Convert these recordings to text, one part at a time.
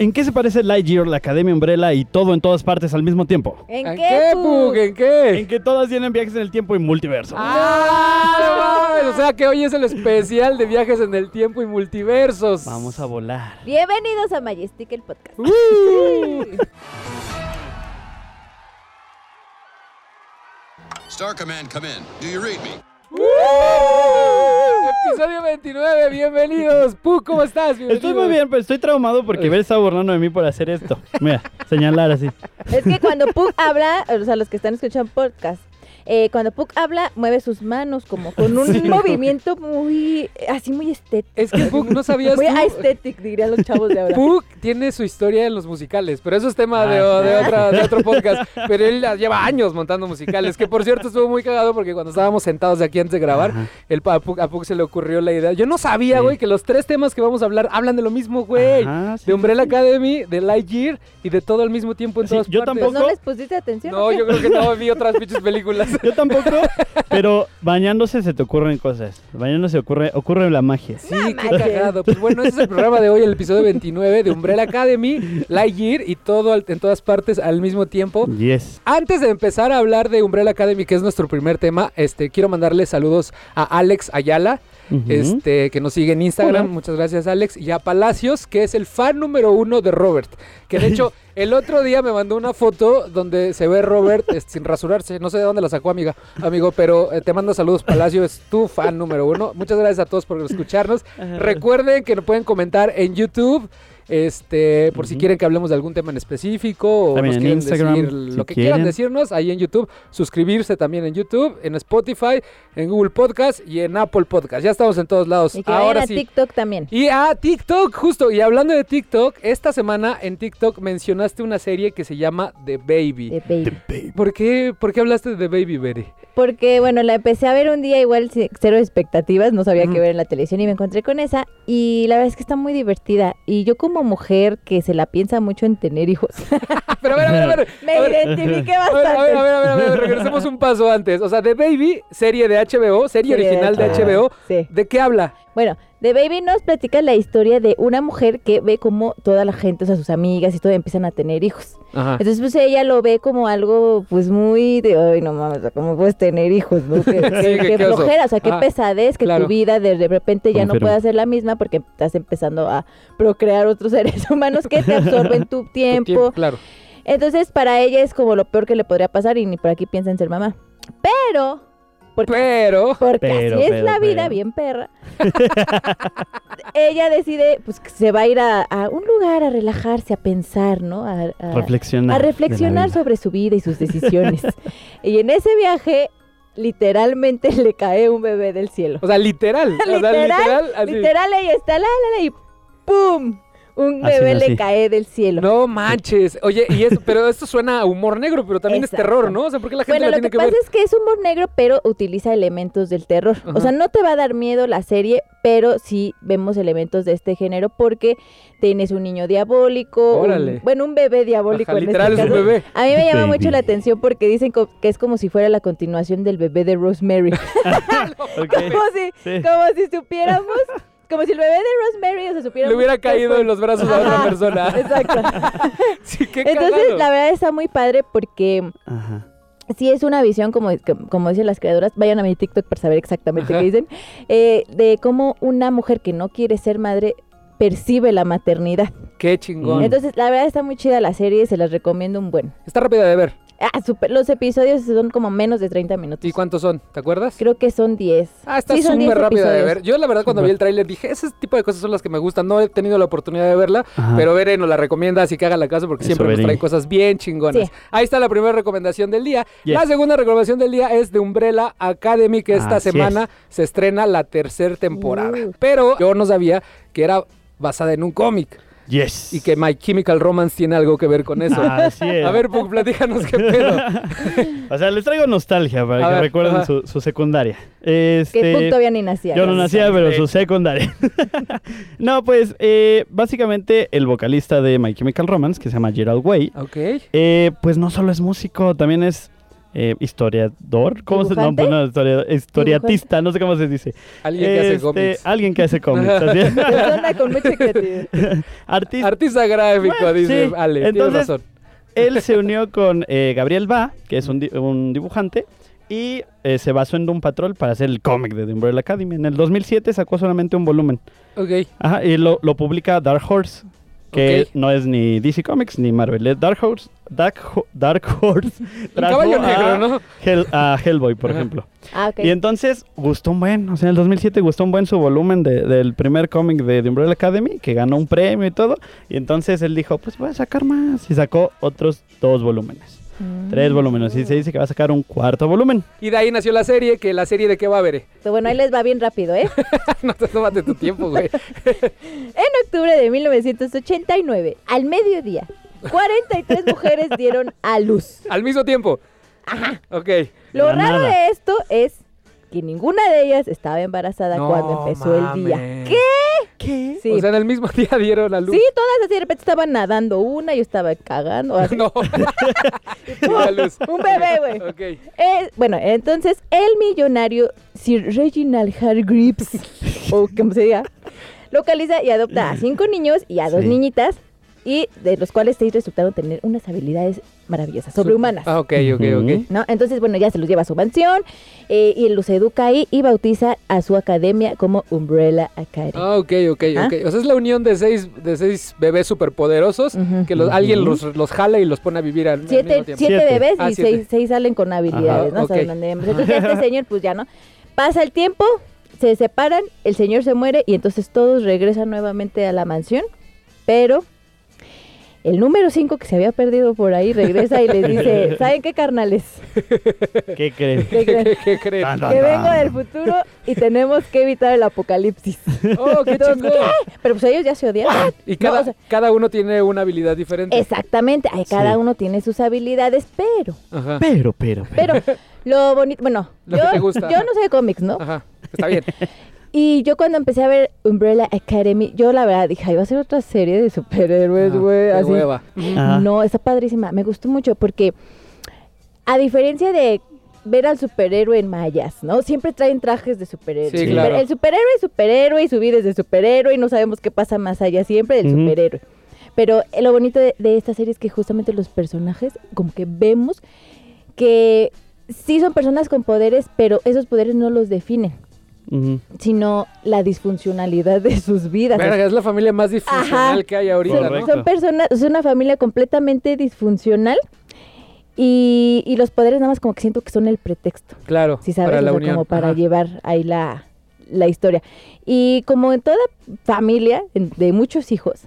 ¿En qué se parece Lightyear, la Academia Umbrella y todo en todas partes al mismo tiempo? ¿En, ¿En qué, Pug? ¿En qué? En que todas tienen viajes en el tiempo y multiverso. ¡Ah! no mames, O sea que hoy es el especial de viajes en el tiempo y multiversos. Vamos a volar. Bienvenidos a Majestic, el podcast. Uh. Star Command, come in. Do you read me? Episodio 29, bienvenidos. Pug, ¿cómo estás? Estoy muy bien, pero estoy traumado porque Ver está burlando de mí por hacer esto. Mira, señalar así. Es que cuando Pug habla, o sea, los que están escuchando podcast, eh, cuando Pug habla, mueve sus manos como con un Sí. movimiento muy, así muy estético. Es que Pug, no sabías Muy aesthetic, dirían los chavos de ahora. Pug tiene su historia en los musicales, pero eso es tema de, Ah, de otra- de otro podcast. Pero él lleva años montando musicales, que por cierto estuvo muy cagado porque cuando estábamos sentados aquí antes de grabar, el, a, Pug, a Pug se le ocurrió la idea. Yo no sabía, Sí. güey, que los tres temas que vamos a hablar hablan de lo mismo, güey. Sí, De Umbrella. Academy, de Lightyear y de todo al mismo tiempo en Sí, todas yo partes. Pues tampoco. no les pusiste atención. No, yo creo que no vi otras pinches películas. Yo tampoco, pero bañándose se te ocurren cosas. Bañándose ocurre, ocurre la magia. Sí, qué cagado. Pues bueno, ese es el programa de hoy, el episodio 29 de Umbrella Academy, Lightyear y todo al- en todas partes al mismo tiempo. Yes. Antes de empezar a hablar de Umbrella Academy, que es nuestro primer tema, este, quiero mandarle saludos a Alex Ayala, Este, que nos sigue en Instagram. Hola. Muchas gracias, Alex. Y a Palacios, que es el fan número uno de Robert. Que de hecho, el otro día me mandó una foto donde se ve Robert este, sin rasurarse. No sé de dónde la sacó, amiga, amigo, pero eh, te mando saludos, Palacio. Es tu fan número uno. Muchas gracias a todos por escucharnos. Recuerden que nos pueden comentar en YouTube. Este, por si quieren que hablemos de algún tema en específico o También nos en quieren Instagram, decir si lo que quieran decirnos ahí en YouTube, suscribirse también en YouTube, en Spotify, en Google Podcast y en Apple Podcast. Ya estamos en todos lados. Y que Ahora a sí. TikTok también. Y a TikTok, justo. Y hablando de TikTok, esta semana en TikTok mencionaste una serie que se llama The Baby. de baby. ¿Por qué, ¿Por qué hablaste de The Baby, Bere? Porque, bueno, la empecé a ver un día igual cero expectativas, no sabía qué ver en la televisión y me encontré con esa y la verdad es que está muy divertida. Y yo como mujer que se la piensa mucho en tener hijos, Pero a ver, a ver, a ver. me a ver, identifiqué bastante. a ver, a ver, a ver, a ver, regresemos un paso antes. O sea, The Baby, serie de HBO, serie original de HBO. HBO. Sí. ¿De qué habla? Bueno, The Baby nos platica la historia de una mujer que ve como toda la gente, o sea, sus amigas y todo empiezan a tener hijos. Ajá. Entonces, pues ella lo ve como algo, pues muy de, ay, no mames, ¿cómo puedes tener hijos? ¿no? Qué, qué- Sí, qué- qué qué oso. flojera, o sea, qué Ah, pesadez que claro. tu vida de, de repente ya no pueda ser la misma porque estás empezando a procrear otros seres humanos que te absorben tu Tu tiempo. Claro. Entonces, para ella es como lo peor que le podría pasar y ni por aquí piensa en ser mamá. Pero, porque Pero. porque Pero, así es pero, la vida, bien perra. Ella decide, pues, que se va a ir a, a un lugar a relajarse, a pensar, ¿no? A, a- Reflexionar. a reflexionar sobre su vida y sus decisiones. y en ese viaje, literalmente le cae un bebé del cielo. O sea, literal. O sea, Literal, literal. así. Literal, ella está, la, la, la, y ¡pum! Un Así bebé le cae del cielo. No manches. Oye, y eso, pero esto suena a humor negro, pero también Exacto. es terror, ¿no? O sea, ¿por qué la gente Bueno, la lo tiene que, que, pasa es que es humor negro, pero utiliza elementos del terror. Ajá. O sea, no te va a dar miedo la serie, pero sí vemos elementos de este género porque tienes un niño diabólico, un- Órale. bueno, un bebé diabólico Ajá, en literal este es un bebé. A mí me llama mucho la atención porque dicen que es como si fuera la continuación del bebé de Rosemary. Como, si, Sí. como si supiéramos, como si el bebé de Rosemary, o sea, supiéramos. Le hubiera caído fue- en los brazos a otra persona. Exacto. Sí, qué Entonces, cagado. la verdad está muy padre porque Ajá. sí es una visión, como, como dicen las creadoras, vayan a mi TikTok para saber exactamente Ajá. qué dicen, eh, de cómo una mujer que no quiere ser madre percibe la maternidad. Qué chingón. Entonces, la verdad está muy chida la serie, se las recomiendo un buen. Está rápida de ver. Ah, super, los episodios son como menos de 30 minutos. ¿Y cuántos son? ¿Te acuerdas? Creo que son 10. Ah, está Sí, son 10 súper rápida de ver. Yo la verdad cuando vi el tráiler dije, ese tipo de cosas son las que me gustan. No he tenido la oportunidad de verla, Ajá. pero Bere nos la recomienda, así que haga la caso porque Eso, siempre nos trae cosas bien chingonas. Sí. Ahí está la primera recomendación del día. Yes. La segunda recomendación del día es de Umbrella Academy, que esta Así semana se estrena la tercera temporada. Uh. Pero yo no sabía que era basada en un cómic Yes. y que My Chemical Romance tiene algo que ver con eso. Así es. A ver, Pug, platícanos qué pedo. O sea, les traigo nostalgia para A que ver, recuerden su, su secundaria. Que Este, Pug todavía ni nacía. Yo no nacía, pero su secundaria. no, pues, eh, básicamente el vocalista de My Chemical Romance, que se llama Gerald Way, Ok. eh, pues no solo es músico, también es eh, historiador, ¿cómo se no, no, historia- historiatista, no sé cómo se dice. Alguien que hace Este, cómics. Alguien que hace cómics. así es. Persona con mucha creatividad. Artista. Artista gráfico, Bueno, dice sí. Ale. Tienes Entonces- razón. Él se unió con eh, Gabriel Ba, que es un, di- un dibujante, y eh, se basó en Doom Patrol para hacer el cómic de The Umbrella Academy. En el 2007 sacó solamente un volumen. Ok. Ajá, y lo, lo publica Dark Horse, que no es ni DC Comics ni Marvel. es Dark Horse, Dark, Ho- Dark Horse Un trajo caballo a negro, ¿no? Hell- a Hellboy, por Ajá. ejemplo. Ah, ok. Y entonces gustó un buen, o sea, en el 2007 gustó un buen su volumen de- del primer cómic de The Umbrella Academy, que ganó un premio y todo. Y entonces él dijo, pues voy a sacar más. Y sacó otros dos volúmenes. Mm. Tres volúmenes. Y se dice que va a sacar un cuarto volumen. Y de ahí nació la serie, que la serie de qué va a ver. Pero Bueno, ahí les va bien rápido, ¿eh? no te tomas de tu tiempo, güey. En octubre de 1989, al mediodía, 43 mujeres dieron a luz. Al mismo tiempo. Ajá. Ok. Lo raro nada. de esto es que ninguna de ellas estaba embarazada No cuando empezó el día. ¿Qué? ¿Qué? Sí. O sea, en el mismo día dieron a luz. Sí, todas así de repente estaban nadando una, yo estaba cagando. así. No. Dio a luz. Un bebé, güey. Ok. Eh, bueno, entonces el millonario Sir Reginald Hargreaves, o como se diga, localiza y adopta a cinco niños y a dos Sí. niñitas, y de los cuales seis resultaron tener unas habilidades maravillosas, sobrehumanas. Ah, ok, ok, ok. ¿No? Entonces, bueno, ya se los lleva a su mansión eh, y los educa ahí y bautiza a su academia como Umbrella Academy. Ah, ok, ok, ¿Ah? ok. O sea, es la unión de seis, de seis bebés superpoderosos que los- alguien los, los jala y los pone a vivir al, al Siete, mismo tiempo. siete Siete. bebés Ah, y siete. seis, seis salen con habilidades, Ajá, ¿no? Saben ok. dónde- Entonces este señor, pues ya no. Pasa el tiempo, se separan, el señor se muere y entonces todos regresan nuevamente a la mansión, pero el número 5 que se había perdido por ahí regresa y les dice, ¿saben qué carnales? ¿Qué crees? ¿Qué creen? ¿Qué, qué creen? Tan, tan, Que tan. vengo del futuro y tenemos que evitar el apocalipsis. Oh, qué Entonces, chingón. Pero pues ellos ya se odiaban. Y No, cada, o sea, cada uno tiene una habilidad diferente. exactamente, ay, cada Sí. uno tiene sus habilidades, pero Ajá. Pero, pero, pero. Pero lo bonito, bueno, Lo yo, que te gusta. yo no sé de cómics, ¿no? Ajá. Está bien. Y yo cuando empecé a ver Umbrella Academy, yo la verdad dije, ay, va a ser otra serie de superhéroes, Ah, güey, qué así. hueva. Ajá. No, está padrísima, me gustó mucho porque a diferencia de ver al superhéroe en mayas, ¿no? Siempre traen trajes de superhéroe. Sí, El- claro. El superhéroe es superhéroe y su vida es de superhéroe y no sabemos qué pasa más allá siempre del superhéroe. Pero eh, lo bonito de, de esta serie es que justamente los personajes, como que vemos que sí son personas con poderes, pero esos poderes no los definen, Sino la disfuncionalidad de sus vidas. Verga, es la familia más disfuncional Ajá. que hay ahorita, Son, ¿no? Son personas, es una familia completamente disfuncional y, y los poderes nada más como que siento que son el pretexto, Claro, si sabes, para O la sea, unión. como para Ajá. llevar ahí la, la historia. Y como en toda familia de muchos hijos,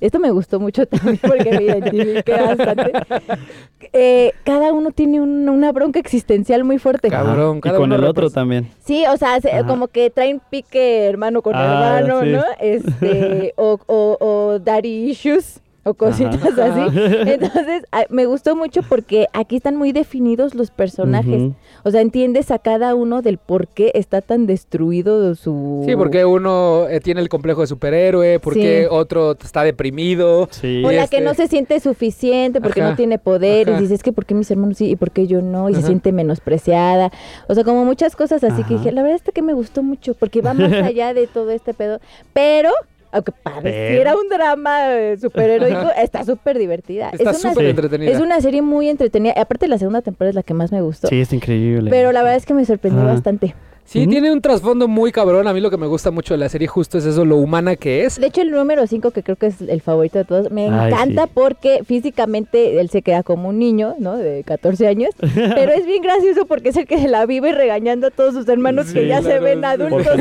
esto me gustó mucho también porque me identifiqué bastante. eh, cada uno tiene un- una bronca existencial muy fuerte. Cabrón. Y cada con uno el otro también. Sí, o sea, se- como que traen pique hermano con Ah, hermano, sí. ¿no? Este, o, o, o daddy issues, o cositas Ajá. así. Entonces, a- me gustó mucho porque aquí están muy definidos los personajes. O sea, entiendes a cada uno del por qué está tan destruido su... Sí, porque uno eh, tiene el complejo de superhéroe, porque Sí. otro está deprimido. Sí. O la que este- no se siente suficiente porque Ajá, no tiene poderes. ajá. Dices, es que ¿por qué mis hermanos sí y por qué yo no? Y se siente menospreciada. O sea, como muchas cosas así que dije, la verdad es que me gustó mucho porque va más allá de todo este pedo. Pero, aunque pareciera un drama eh, superheroico, está súper divertida. Está es, una, súper entretenida. es una serie muy entretenida. Aparte, la segunda temporada es la que más me gustó. Sí, es increíble. Pero la verdad es que me sorprendió bastante. Sí, tiene un trasfondo muy cabrón. A mí lo que me gusta mucho de la serie justo es eso, lo humana que es. De hecho, el número 5, que creo que es el favorito de todos, me Ay, encanta sí. porque físicamente él se queda como un niño, ¿no? De 14 años. pero es bien gracioso porque es el que se la vive regañando a todos sus hermanos que ya se ven adultos.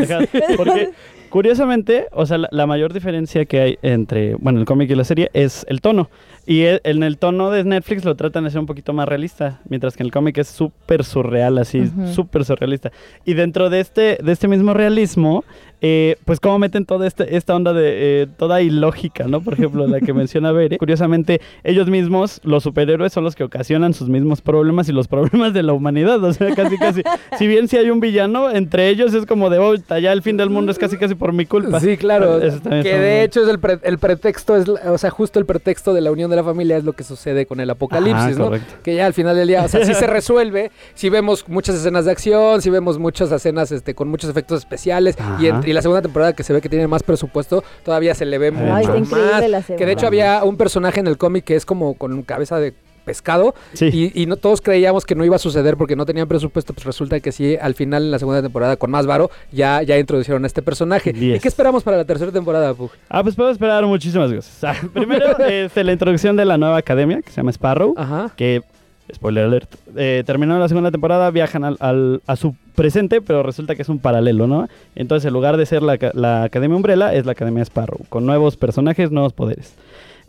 Porque, curiosamente, o sea, la, mayor diferencia que hay entre, bueno, el cómic y la serie es el tono. Y e- en el tono de Netflix lo tratan de ser un poquito más realista, mientras que en el cómic es súper surreal, así, Ujú. súper surrealista. Y dentro de este, de este mismo realismo, eh, pues cómo meten toda este, esta onda de eh, toda ilógica, ¿no? Por ejemplo, la que menciona Bere. Curiosamente, ellos mismos, los superhéroes, son los que ocasionan sus mismos problemas y los problemas de la humanidad. O sea, casi, casi. si bien si hay un villano, entre ellos es como de, oh, ya el fin del mundo es casi, casi por mi culpa. Sí, claro. Eso también que de hecho es el, pre- el pretexto, es, o sea, justo el pretexto de la unión de la familia es lo que sucede con el apocalipsis, Ajá, ¿no? Que ya al final del día, o sea, sí se resuelve, si vemos muchas escenas de acción, si vemos muchas escenas este, con muchos efectos especiales, y, en- y la segunda temporada que se ve que tiene más presupuesto, todavía se le ve Ay, mucho más. la que de hecho había un personaje en el cómic que es como con cabeza de pescado Sí. y, y no todos creíamos que no iba a suceder porque no tenían presupuesto, pues resulta que sí, al final en la segunda temporada con más varo ya, ya introdujeron a este personaje. ¿Y qué esperamos para la tercera temporada, Pug? Ah, pues puedo esperar muchísimas cosas. Ah, primero, este, la introducción de la nueva academia que se llama Sparrow. Ajá. que, spoiler alert, eh, terminó la segunda temporada, viajan al, al- a su presente, pero resulta que es un paralelo, ¿no? Entonces, en lugar de ser la, la Academia Umbrella, es la Academia Sparrow, con nuevos personajes, nuevos poderes.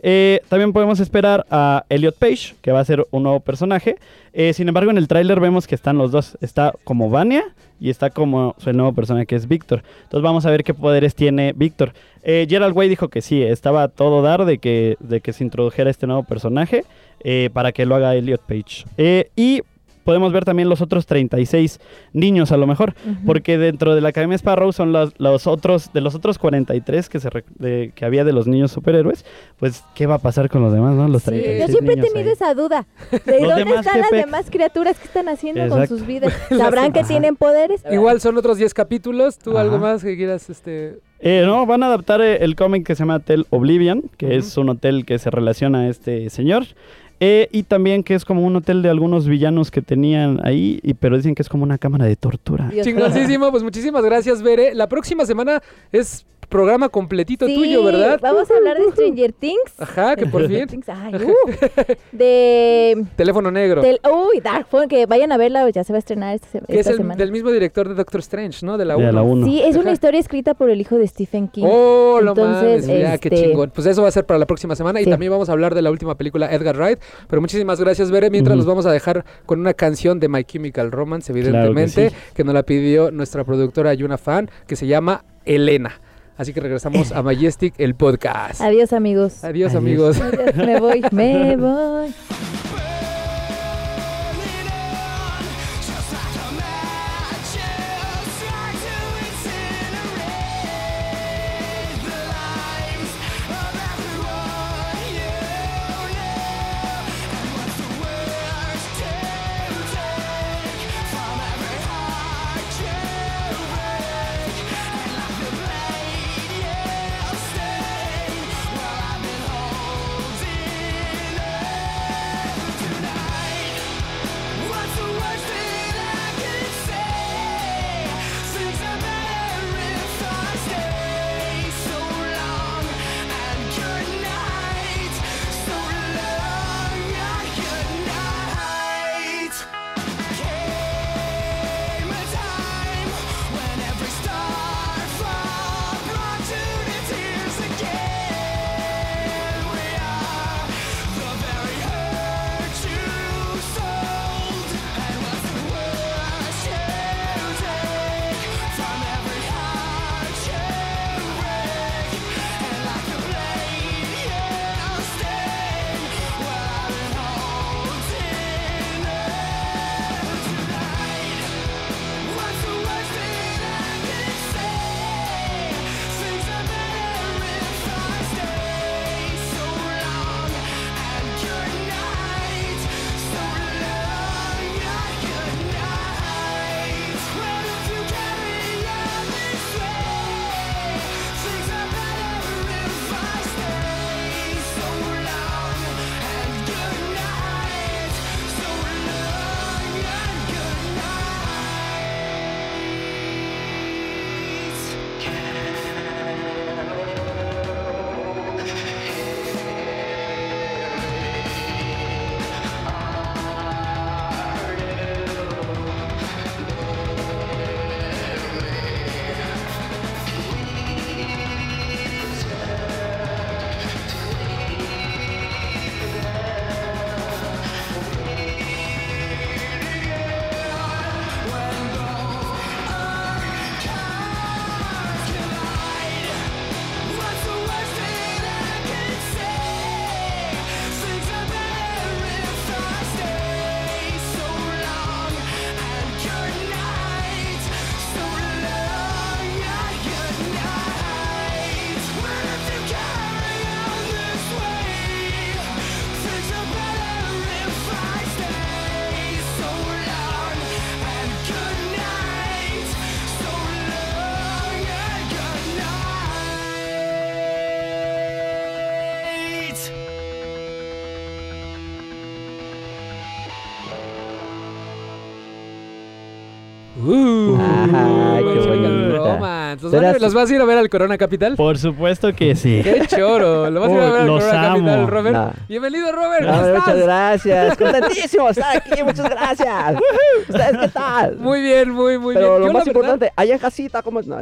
Eh, también podemos esperar a Elliot Page, que va a ser un nuevo personaje. Eh, sin embargo, en el tráiler vemos que están los dos. Está como Vania y está como su nuevo personaje, que es Víctor. Entonces vamos a ver qué poderes tiene Víctor. Eh, Gerald Way dijo que sí, estaba todo dar de que, de que se introdujera este nuevo personaje eh, para que lo haga Elliot Page. Y podemos ver también los otros 36 niños a lo mejor, porque dentro de la Academia Sparrow son los, los otros, de los otros 43 que, se de- que había de los niños superhéroes, pues ¿qué va a pasar con los demás, no? Los Sí, 36 yo siempre he niños tenido ahí. esa duda. ¿De Los dónde demás, están las demás criaturas que están haciendo con sus vidas? ¿Sabrán que Ajá. tienen poderes? Igual son otros 10 capítulos. ¿Tú Ajá. algo más que quieras? este Eh, no, van a adaptar eh, el cómic que se llama Hotel Oblivion, que es un hotel que se relaciona a este señor. Eh, y también que es como un hotel de algunos villanos que tenían ahí, y, pero dicen que es como una cámara de tortura. Dios Chingoncísimo, pues muchísimas gracias, Bere. La próxima semana es programa completito Sí, tuyo, ¿verdad? Vamos a hablar de Stranger Things. Ajá, que por fin. Things, ay, uh, de Teléfono negro. del, uy, Dark Phone, que vayan a verla, ya se va a estrenar esta, que es esta el, semana. del mismo director de Doctor Strange, ¿no? De la De 1. la uno. Sí, es una historia escrita por el hijo de Stephen King. Oh, lo Entonces, mames, ya, qué este- chingón. Pues eso va a ser para la próxima semana y también vamos a hablar de la última película Edgar Wright. Pero muchísimas gracias, Bere. Mientras los vamos a dejar con una canción de My Chemical Romance, evidentemente, sí. que nos la pidió nuestra productora Yuna Fan, que se llama Elena. Así que regresamos a Majestic, el podcast. Adiós, amigos. Adiós, Adiós. amigos. Adiós, me voy, me voy. ¿Los, Serás- van- los vas a ir a ver al Corona Capital? Por supuesto que sí. ¡Qué choro! ¿Lo vas a ir a ver al los Corona amo. Capital, Robert? No. Bienvenido, Robert. No, ¿Cómo estás? muchas gracias. Contentísimo de estar aquí. Muchas gracias. ¿Ustedes qué tal? Muy bien, muy, muy Pero bien. lo Yo, más verdad- importante, allá en casita, ¿cómo es?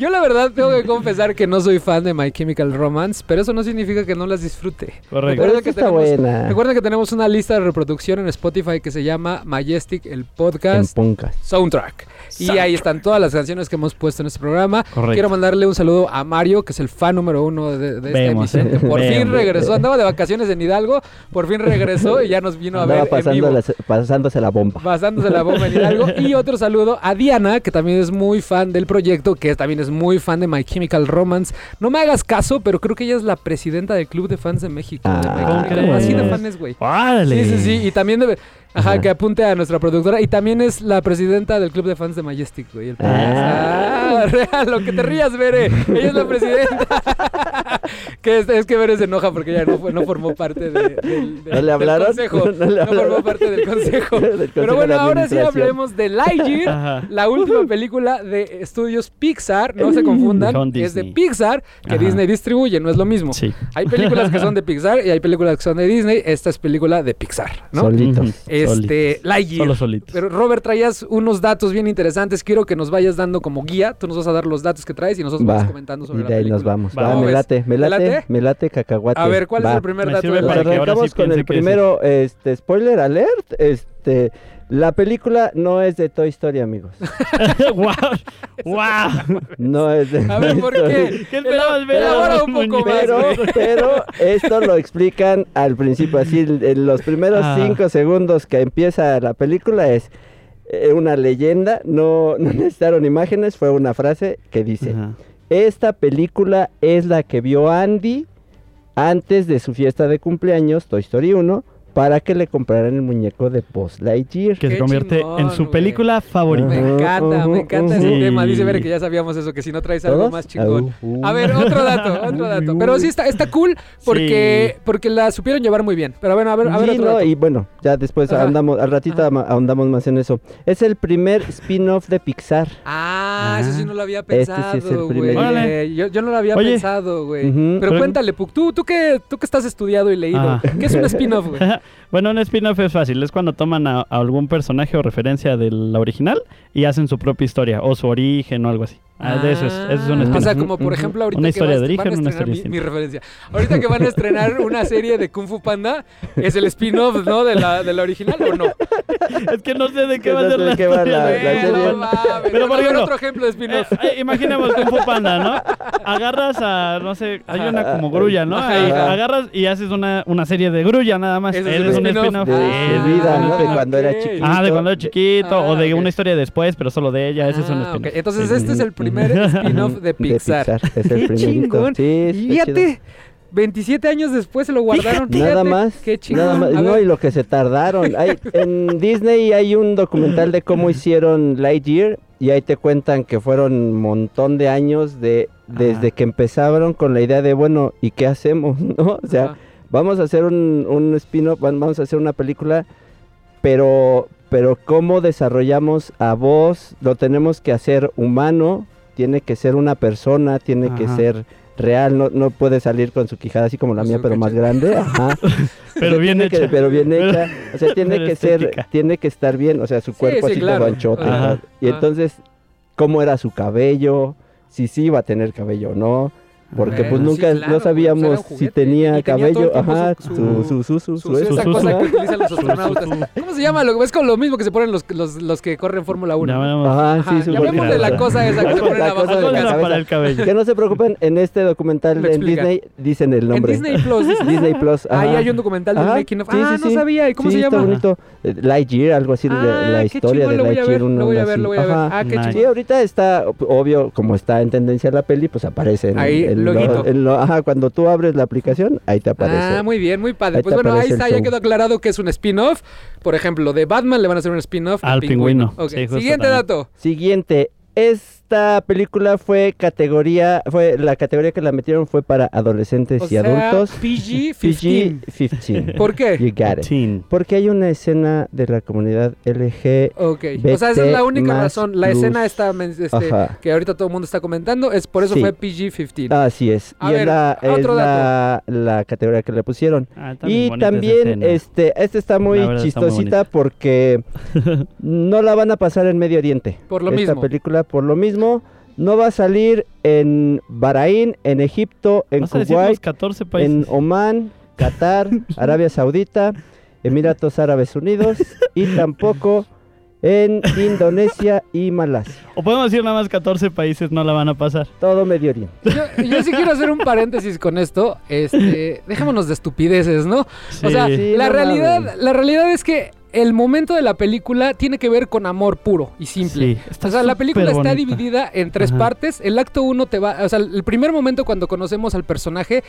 Yo la verdad tengo que confesar que no soy fan de My Chemical Romance, pero eso no significa que no las disfrute. Correcto. Esta que está tenemos- buena. Recuerden que tenemos una lista de reproducción en Spotify que se llama Majestic, el podcast. Soundtrack. Y ahí están todas las canciones que hemos puesto en este programa. Correcto. Quiero mandarle un saludo a Mario, que es el fan número uno de, de esta emisión. eh. por fin regresó. Andaba de vacaciones en Hidalgo, por fin regresó y ya nos vino a ver en vivo. pasándose la bomba. Pasándose la bomba en Hidalgo. Y otro saludo a Diana, que también es muy fan del proyecto, que también es muy fan de My Chemical Romance. No me hagas caso, pero creo que ella es la presidenta del Club de Fans de México. Ah, My ¿cómo Chemical. Así de fan es, güey. Sí, sí, sí. Y también debe. Ajá, Ajá. que apunte a nuestra productora. Y también es la presidenta del club de fans de Majestic, güey. el Ah. Ah, real, lo que te rías, Bere. Ella es la presidenta. que es, es que Bere se enoja porque ella no, fue- no formó parte de- del, del- ¿No le del hablaron? consejo. ¿No formó parte del consejo. Del consejo Pero bueno, ahora sí hablemos de Lightyear, Ajá. la última película de estudios Pixar. No se confundan, Con es de. Pixar que Ajá. Disney distribuye, no es lo mismo. Sí. Hay películas que son de Pixar y hay películas que son de Disney. Esta es película de Pixar, ¿no? Solitos. Ujú. Este, Lightyear. Solo solitos. Pero Robert, traías unos datos bien interesantes. Quiero que nos vayas dando como guía. Tú nos vas a dar los datos que traes y nosotros vamos Va. comentando sobre Y la de ahí película. nos vamos. Va. Va, ¿Cómo me late, me ¿Te late, late? me late cacahuate. A ver, ¿cuál es el primer Me dato sirve de para que ahora sí arrancamos con el que es primero, este, spoiler alert, este, la película no es de Toy Story, amigos. ¡Guau! ¡Guau! No es de A ver, Toy ¿por Story. qué? ¿Qué esperabas ver? Elabora un poco más, Pero, güey. pero esto lo explican al principio, así en los primeros Ah. cinco segundos que empieza la película es eh, una leyenda, no, no necesitaron imágenes, fue una frase que dice, Ajá. esta película es la que vio Andy antes de su fiesta de cumpleaños, Toy Story 1, para que le compraran el muñeco de Buzz Lightyear. Que se convierte chingón, en su película favorita. Me encanta, me encanta ese Sí. tema. Dice Bere que ya sabíamos eso, que si no traes algo más chingón. Uh. A ver, otro dato, otro dato. Pero sí está, está cool porque, porque la supieron llevar muy bien. Pero bueno, a ver, a ver Sí, otro no, dato. y bueno, ya después Ajá. andamos, al ratito Ajá. ahondamos más en eso. Es el primer spin-off de Pixar. Ah, eso sí no lo había Este sí pensado, es el güey. primero. Órale. Yo, yo no lo había Oye. pensado, güey. Pero Pero- cuéntale, Puc, tú, tú que tú que estás estudiado y leído, Ah. ¿qué es un spin-off, güey? Bueno, un spin-off es fácil. Es cuando toman a, algún personaje o referencia de la original y hacen su propia historia o su origen o algo así. Ah, de eso es. Eso es un Ah, spin-off. O sea, como por ejemplo ahorita Una que historia va a de est- van a origen, una estrenar historia mi, mi referencia. Ahorita que van a estrenar una serie de Kung Fu Panda, ¿es el spin-off, no? De la, de la original o no? es que no sé de qué va a ser la de va historia la- de- la Güey, serie. no mames. Pero, por a ver, ejemplo, otro ejemplo de Eh, spin-off. eh, imaginemos Kung Fu Panda, ¿no? Agarras a, no sé, hay una como grulla, ¿no? Ajá, ajá. Agarras y haces una, una serie de grulla nada más. Ese es Eres un spin-off. De Eh, su vida, ¿no? De ah, cuando era ok. chiquito. Ah, de cuando era chiquito Ah, o de ok. una historia después, pero solo de ella. Ese es un Ah, spin-off. Entonces este es el primer spin-off de Pixar. Es el Qué primerito. chingón. Sí. Fíjate, 27 años después se lo guardaron. Nada más. Qué chingón. nada más. A No, ver. y lo que se tardaron. Hay, en Disney hay un documental de cómo hicieron Lightyear y ahí te cuentan que fueron un montón de años de desde Ajá. que empezaron con la idea de, bueno, ¿y qué hacemos? ¿No? O sea, Ajá. vamos a hacer un, un spin-off, vamos a hacer una película, pero, pero ¿cómo desarrollamos a vos? Lo tenemos que hacer humano, tiene que ser una persona, tiene que ser real, no, no puede salir con su quijada así como la mía, pero más grande, ajá. Pero bien que- hecha. pero bien hecha, o sea, tiene pero que ser, tiene que estar bien, o sea, su Sí, cuerpo sí, así claro. todo anchote, Ajá. ¿no? y Ajá. entonces, ¿cómo era su cabello? Si sí iba a tener cabello o no. Porque pues nunca sí, claro, no sabíamos pues, si tenía cabello, ajá, su- su su su su, Su- su- esa su- cosa su- que utilizan los astronautas. ¿Cómo se llama? Lo, es con lo mismo que se ponen los, los, los que corren Fórmula 1. Llamemos- Ajá, Ajá, sí, su llamémosle la cosa esa que se ponen La abajo cosa de de la cabeza. para el cabello. Que no se preocupen, en este documental en. Disney dicen el En nombre. Disney Plus. Disney Plus. Ahí hay un documental Ajá, making of. sí, ah, sí, no sí. sabía. ¿Y cómo Sí, se está llama? bonito. Eh, Lightyear, algo así, la- Ah, la historia de lo voy a ver, Lightyear. lo voy a onda ver, así. lo voy a ver. Ajá. Ah, qué Nice. Sí, ahorita está, obvio, como está en tendencia la peli, pues aparece en, en loguito. lo- en lo- ajá, cuando tú abres la aplicación, ahí te aparece. Ah, muy bien, muy padre. Ahí Pues bueno, ahí está, ya quedó aclarado que es un spin-off. Por ejemplo, de Batman le van a hacer un spin-off. Al pingüino. Sí, Siguiente también. dato. Siguiente, es esta película fue categoría, fue la categoría que la metieron fue para adolescentes O y sea, adultos. PG-15. PG-15. ¿Por qué? You got it. Teen. Porque hay una escena de la comunidad LG. Ok. O sea, esa es la única razón. La escena esta men- este, que ahorita todo el mundo está comentando, es por eso Sí. fue PG-15. Así es. A y ver, es, la, es otro la, la categoría que le pusieron. Ah, está Y también, este, este está muy está chistosita porque no la van a pasar en Medio Oriente. Por lo esta mismo. película, por lo mismo, no va a salir en Bahrein, en Egipto, en Kuwait, los 14 países. en Oman, Qatar, Arabia Saudita, Emiratos Árabes Unidos y tampoco en Indonesia y Malasia. O podemos decir nada más 14 países no la van a pasar. Todo Medio Oriente. Yo, yo sí quiero hacer un paréntesis con esto. Este, dejémonos de estupideces, ¿no? O sea. Sí, la no realidad, mames. la realidad es que el momento de la película tiene que ver con amor puro y simple. Sí, está o sea, la película está bonita. dividida en tres Ajá. partes. El acto uno te va, o sea, el primer momento cuando conocemos al personaje,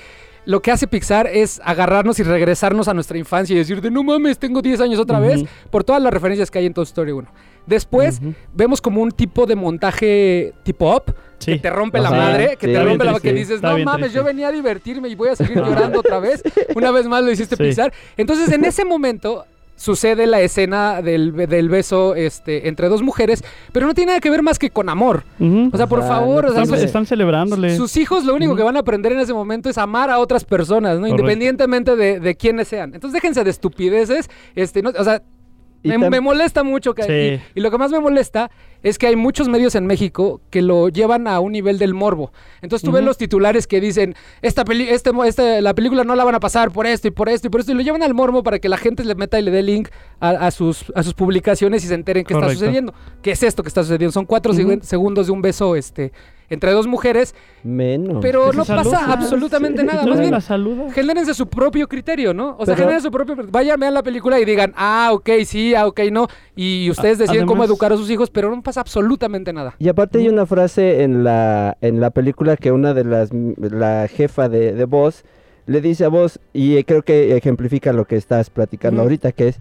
lo que hace Pixar es agarrarnos y regresarnos a nuestra infancia y decir de no mames, tengo 10 años otra vez, por todas las referencias que hay en Toy Story 1. Después vemos como un tipo de montaje tipo up, Sí. que te rompe la madre, que sí. te rompe la que triste, dices, no mames, triste". yo venía a divertirme y voy a seguir llorando otra vez. Una vez más lo hiciste. Pixar. Entonces, en ese momento sucede la escena del, del beso este, entre dos mujeres, pero no tiene nada que ver más que con amor. O sea, por favor, o sea, están, están celebrándole. sus hijos lo único que van a aprender en ese momento es amar a otras personas, ¿no? Correcto. Independientemente de, de quiénes sean. Entonces déjense de estupideces. Este, no, o sea, me, molesta mucho que... Sí. Y, y lo que más me molesta es que hay muchos medios en México que lo llevan a un nivel del morbo. Entonces tú ves Ujú. los titulares que dicen, esta peli este, mo- este- la película no la van a pasar por esto y por esto y por esto, y lo llevan al morbo para que la gente le meta y le dé link a, a sus, a sus publicaciones y se enteren qué está sucediendo. ¿Qué es esto que está sucediendo? Son cuatro segundos de un beso este, entre dos mujeres, Menos. pero no pasa absolutamente Sí. nada. No Más bien, la saluda. genérense su propio criterio, ¿no? O sea, Pero- generen su propio... Vayan, vean la película y digan, ah, ok, sí, ah, ok, no. Y ustedes deciden cómo educar a sus hijos, pero no pasa absolutamente nada. Y aparte hay una frase en la, en la película que una de las, la jefa de, de Voz le dice a Voz, y eh, creo que ejemplifica lo que estás platicando ahorita, que es,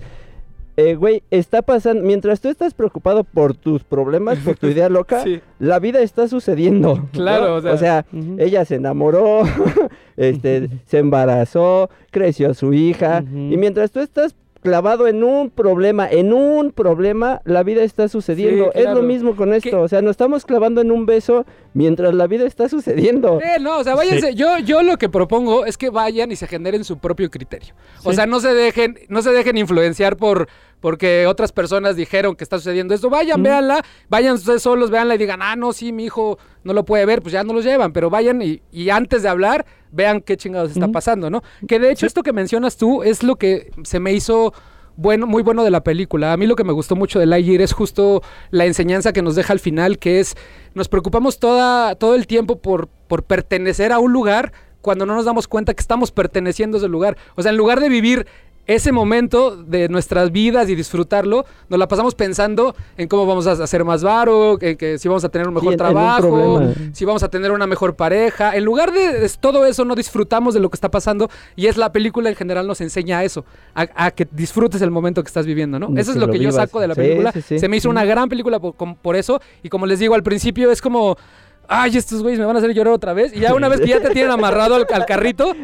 eh, güey, está pasando, mientras tú estás preocupado por tus problemas, por tu idea loca, Sí. la vida está sucediendo. Claro, ¿no? o sea- Ujú. ella se enamoró, este, se embarazó, creció su hija, y mientras tú estás clavado en un problema, en un problema, la vida está sucediendo. Sí, Es lo mismo con esto, o sea, nos estamos clavando en un beso mientras la vida está sucediendo. Eh, no, o sea, váyanse. Yo, yo lo que propongo es que vayan y se generen su propio criterio. O sea, no se dejen, no se dejen influenciar por porque otras personas dijeron que está sucediendo esto. Vayan, Ujú. véanla, vayan ustedes solos, véanla y digan, ah, no, sí, mi hijo no lo puede ver, pues ya no los llevan. Pero vayan y, y antes de hablar, vean qué chingados está pasando, ¿no? Que de hecho, esto que mencionas tú es lo que se me hizo bueno, muy bueno de la película. A mí lo que me gustó mucho de Lightyear es justo la enseñanza que nos deja al final, que es nos preocupamos toda, todo el tiempo por, por pertenecer a un lugar cuando no nos damos cuenta que estamos perteneciendo a ese lugar. O sea, en lugar de vivir ese momento de nuestras vidas y disfrutarlo, nos la pasamos pensando en cómo vamos a hacer más varo, en que si vamos a tener un mejor un trabajo, si vamos a tener una mejor pareja. En lugar de todo eso, no disfrutamos de lo que está pasando y es la película en general nos enseña a eso, a, a que disfrutes el momento que estás viviendo, ¿no? De Eso es lo lo que yo saco de la película. sí, sí. Se me hizo una gran película por, por eso y como les digo al principio es como... Ay, estos güeyes me van a hacer llorar otra vez. Y ya una vez que ya te tienen amarrado al, al carrito,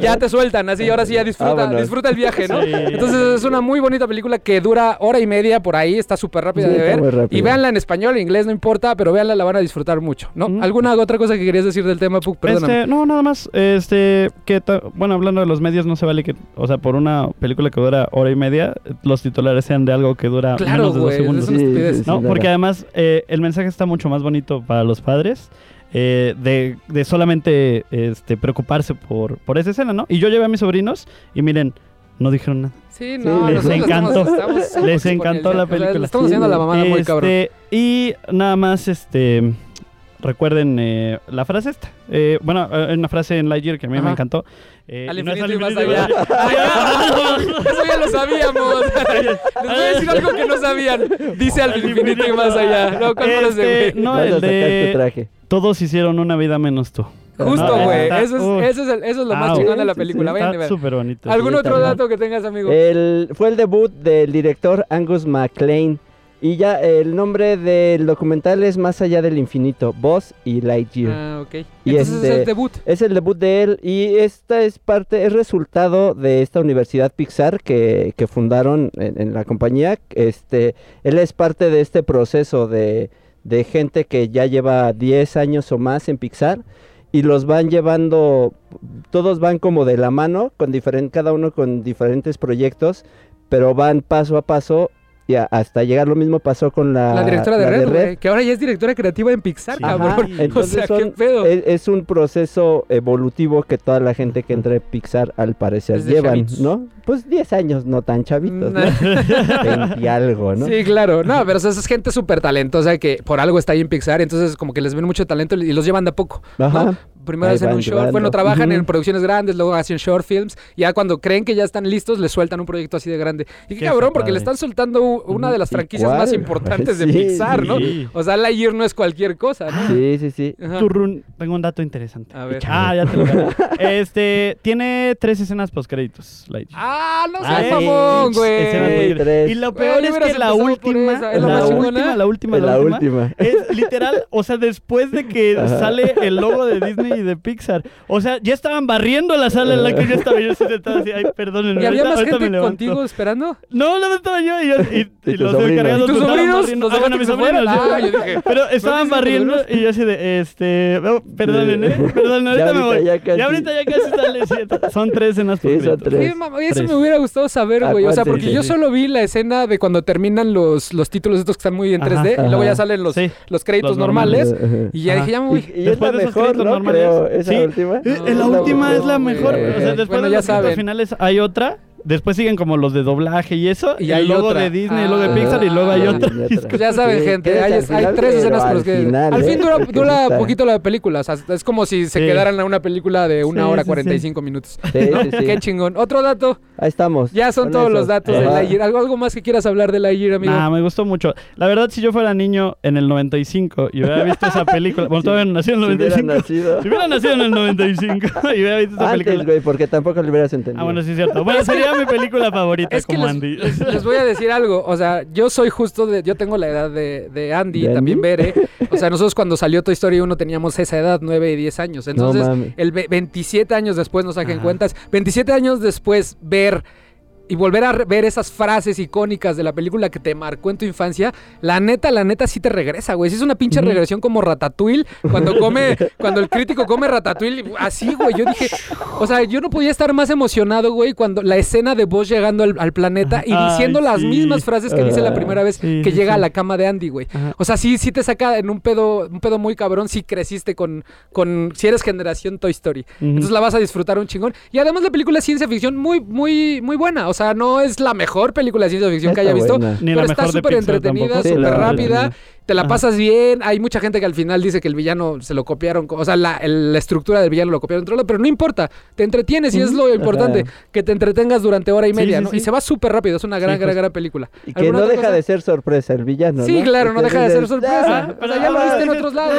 ya te sueltan, así, ahora sí ya disfruta, Vámonos. disfruta el viaje, ¿no? Sí. Entonces es una muy bonita película que dura hora y media por ahí, está súper rápida Sí, de ver. Y véanla en español, en inglés, no importa, pero véanla, la van a disfrutar mucho, ¿no? Ujú. ¿Alguna otra cosa que querías decir del tema, Puck? Perdóname. Este, no, nada más, este, que, bueno, hablando de los medios, no se vale que, o sea, por una película que dura hora y media, los titulares sean de algo que dura Claro, menos de dos güey, segundos. es una Sí, estupidez. sí, sí. No, porque además eh, el mensaje está mucho más bonito para los padres eh, de, de solamente este, preocuparse por, por esa escena, ¿no? Y yo llevé a mis sobrinos y miren, no dijeron nada. Sí, no, les nosotros encantó. estamos- estamos súper Les encantó la o sea, película. le estamos haciendo la mamada muy cabrón. Este, Y nada más, este, recuerden eh, la frase esta. Eh, bueno, eh, hay una frase en Lightyear que a mí Ajá. me encantó. Eh, Al y no es infinito y más allá. Ya. Eso ya lo sabíamos. Les voy a decir algo que no sabían. Dice al infinito y más allá. No, ¿cuál Este, güey? no, el sacar tu de traje. todos hicieron una vida menos tú. Justo, güey. Eso, uh, es, eso, es el- eso es lo más chingón de la sí, sí, película. Vayan y Está súper bonito. ¿Algún Sí, otro dato que tengas, amigo? El, fue el debut del director Angus MacLean. Y ya el nombre del documental es Más allá del infinito, Buzz y Lightyear. Ah, ok. Y Entonces es este- el debut. Es el debut de él y esta es parte, es resultado de esta universidad Pixar que, que fundaron en, en la compañía. Este, él es parte de este proceso de, de gente que ya lleva 10 años o más en Pixar y los van llevando, todos van como de la mano, con diferen- cada uno con diferentes proyectos, pero van paso a paso y a- hasta llegar lo mismo pasó con la, La directora de la Red, que ahora ya es directora creativa en Pixar, Sí. cabrón. Ajá, o sea, qué son- pedo. Es, es un proceso evolutivo que toda la gente que entra en Pixar al parecer Desde llevan, chavitos. ¿no? Pues 10 años, no tan chavitos, ¿no? Nah. 20 y algo, ¿no? Sí, claro. No, pero o sea, es gente súper talentosa que por algo está ahí en Pixar, entonces como que les ven mucho talento y los llevan de a poco. ¿no? Primero Ahí hacen van un short, bueno, trabajan en producciones grandes, luego hacen short films, y ya cuando creen que ya están listos, les sueltan un proyecto así de grande. Y qué Qué cabrón, porque le están soltando una de las ¿Y franquicias cuál? más importantes de Sí, Pixar, ¿no? sí. O sea, Lightyear no es cualquier cosa, ¿no? Sí, sí, sí. Turrun, tengo un dato interesante. A ver. Ah, ya te lo. Este, tiene tres escenas postcréditos, Lightyear. Ah, no Ah, seas sí. mamón, Escenas güey. Y lo peor es que la última, esa, es la última, la última, Es la la última, última. es literal, o sea, después de que Ajá. sale el logo de Disney y de Pixar. O sea, ya estaban barriendo la sala en la que yo estaba. Yo sí estaba así, ay, perdónenme. ¿Y había ahorita- más gente contigo esperando? No, no estaba yo y, yo- y- y ¿Y tus los encargados ¿Y tus sobrinos? ¿Los Ah, bueno, dejaste mis se sobrinos, Ah, sí. yo dije, Pero estaban barriendo y yo así de, este, oh, perdonen, ¿eh? Perdonen, ahorita Ya me voy. ya casi. Ya ahorita ya casi sale. sí, Son tres Sí, son postcréditos. tres. Sí, mamá, eso Tres. me hubiera gustado saber, güey. O sea, porque sí, yo sí. solo vi la escena de cuando terminan los, los títulos estos que están muy en Ajá, 3D y luego ya salen los, Sí, los créditos los normales. Y ya Ajá. dije, ya me voy. y es Después la de esos mejor, créditos ¿no? normales. Esa Sí. última. Eh, No, la última es la mejor. O sea, Bueno, después de ya los créditos saben. finales hay otra. Después siguen como los de doblaje y eso. Y Y hay el logo otra. de Disney, el Ah. logo de Pixar y luego hay Ah. otra. Y. Pues ya saben, Sí, gente, hay, tres escenas por al las que... final, al fin ¿eh? dura, dura poquito la película, o sea, es como si se Sí. quedaran en una película de una Sí, hora sí, sí. 45 minutos. Sí, ¿no? sí, sí. Qué chingón. Otro dato, Ahí estamos. ya son todos eso. los datos de. Lightyear. ¿Algo, ¿Algo más que quieras hablar de Lightyear, amigo? Nah, me gustó mucho. La verdad, si yo fuera niño en el 95 y hubiera visto esa película, bueno, todavía no nací en el Si hubiera 95. nacido. Si hubiera nacido en el 95 y hubiera visto esa Antes, película. güey, porque tampoco lo hubieras entendido. Ah, bueno, sí es cierto. Bueno, sería mi película favorita Es que como les, Andy. les- les voy a decir algo. O sea, yo soy justo de. Yo tengo la edad de, de Andy, ¿De también? Bere. O sea, nosotros cuando salió Toy Story 1 teníamos esa edad, 9 y 10 años. Entonces, mames. el ve- 27 años después, no saquen Ajá. cuentas, 27 años después ver. Y volver a ver esas frases icónicas de la película que te marcó en tu infancia, la neta, la neta sí te regresa, güey. Sí es una pinche regresión como Ratatouille, cuando come, cuando el crítico come Ratatouille, así, güey. Yo dije, o sea, yo no podía estar más emocionado, güey, cuando la escena de vos llegando al, al planeta y Ay, diciendo las sí. mismas frases que dice la primera vez sí, que sí, llega a la cama de Andy, güey. Ajá. O sea, sí, sí te saca en un pedo, un pedo muy cabrón si creciste con, con, si eres generación Toy Story. Entonces la vas a disfrutar un chingón. Y además la película es ciencia ficción muy, muy, muy buena. O sea, no es la mejor película de ciencia ficción que haya visto, buena. Ni pero la está mejor súper entretenida. Sí, súper rápida. Te la Ajá. pasas bien. Hay mucha gente que al final dice que el villano se lo copiaron. O sea, la, el- la estructura del villano lo copiaron. otro lado, Pero no importa. Te entretienes y es lo importante. Que te entretengas durante hora y media, sí, ¿no? sí. Y se va súper rápido. Es una gran, Sí, gran, gran película. Y que ¿Alguna no deja cosa? de ser sorpresa el villano, Sí, ¿no? claro, no deja de ser sorpresa. "Ah, O sea, ya lo ah, viste en otros lados.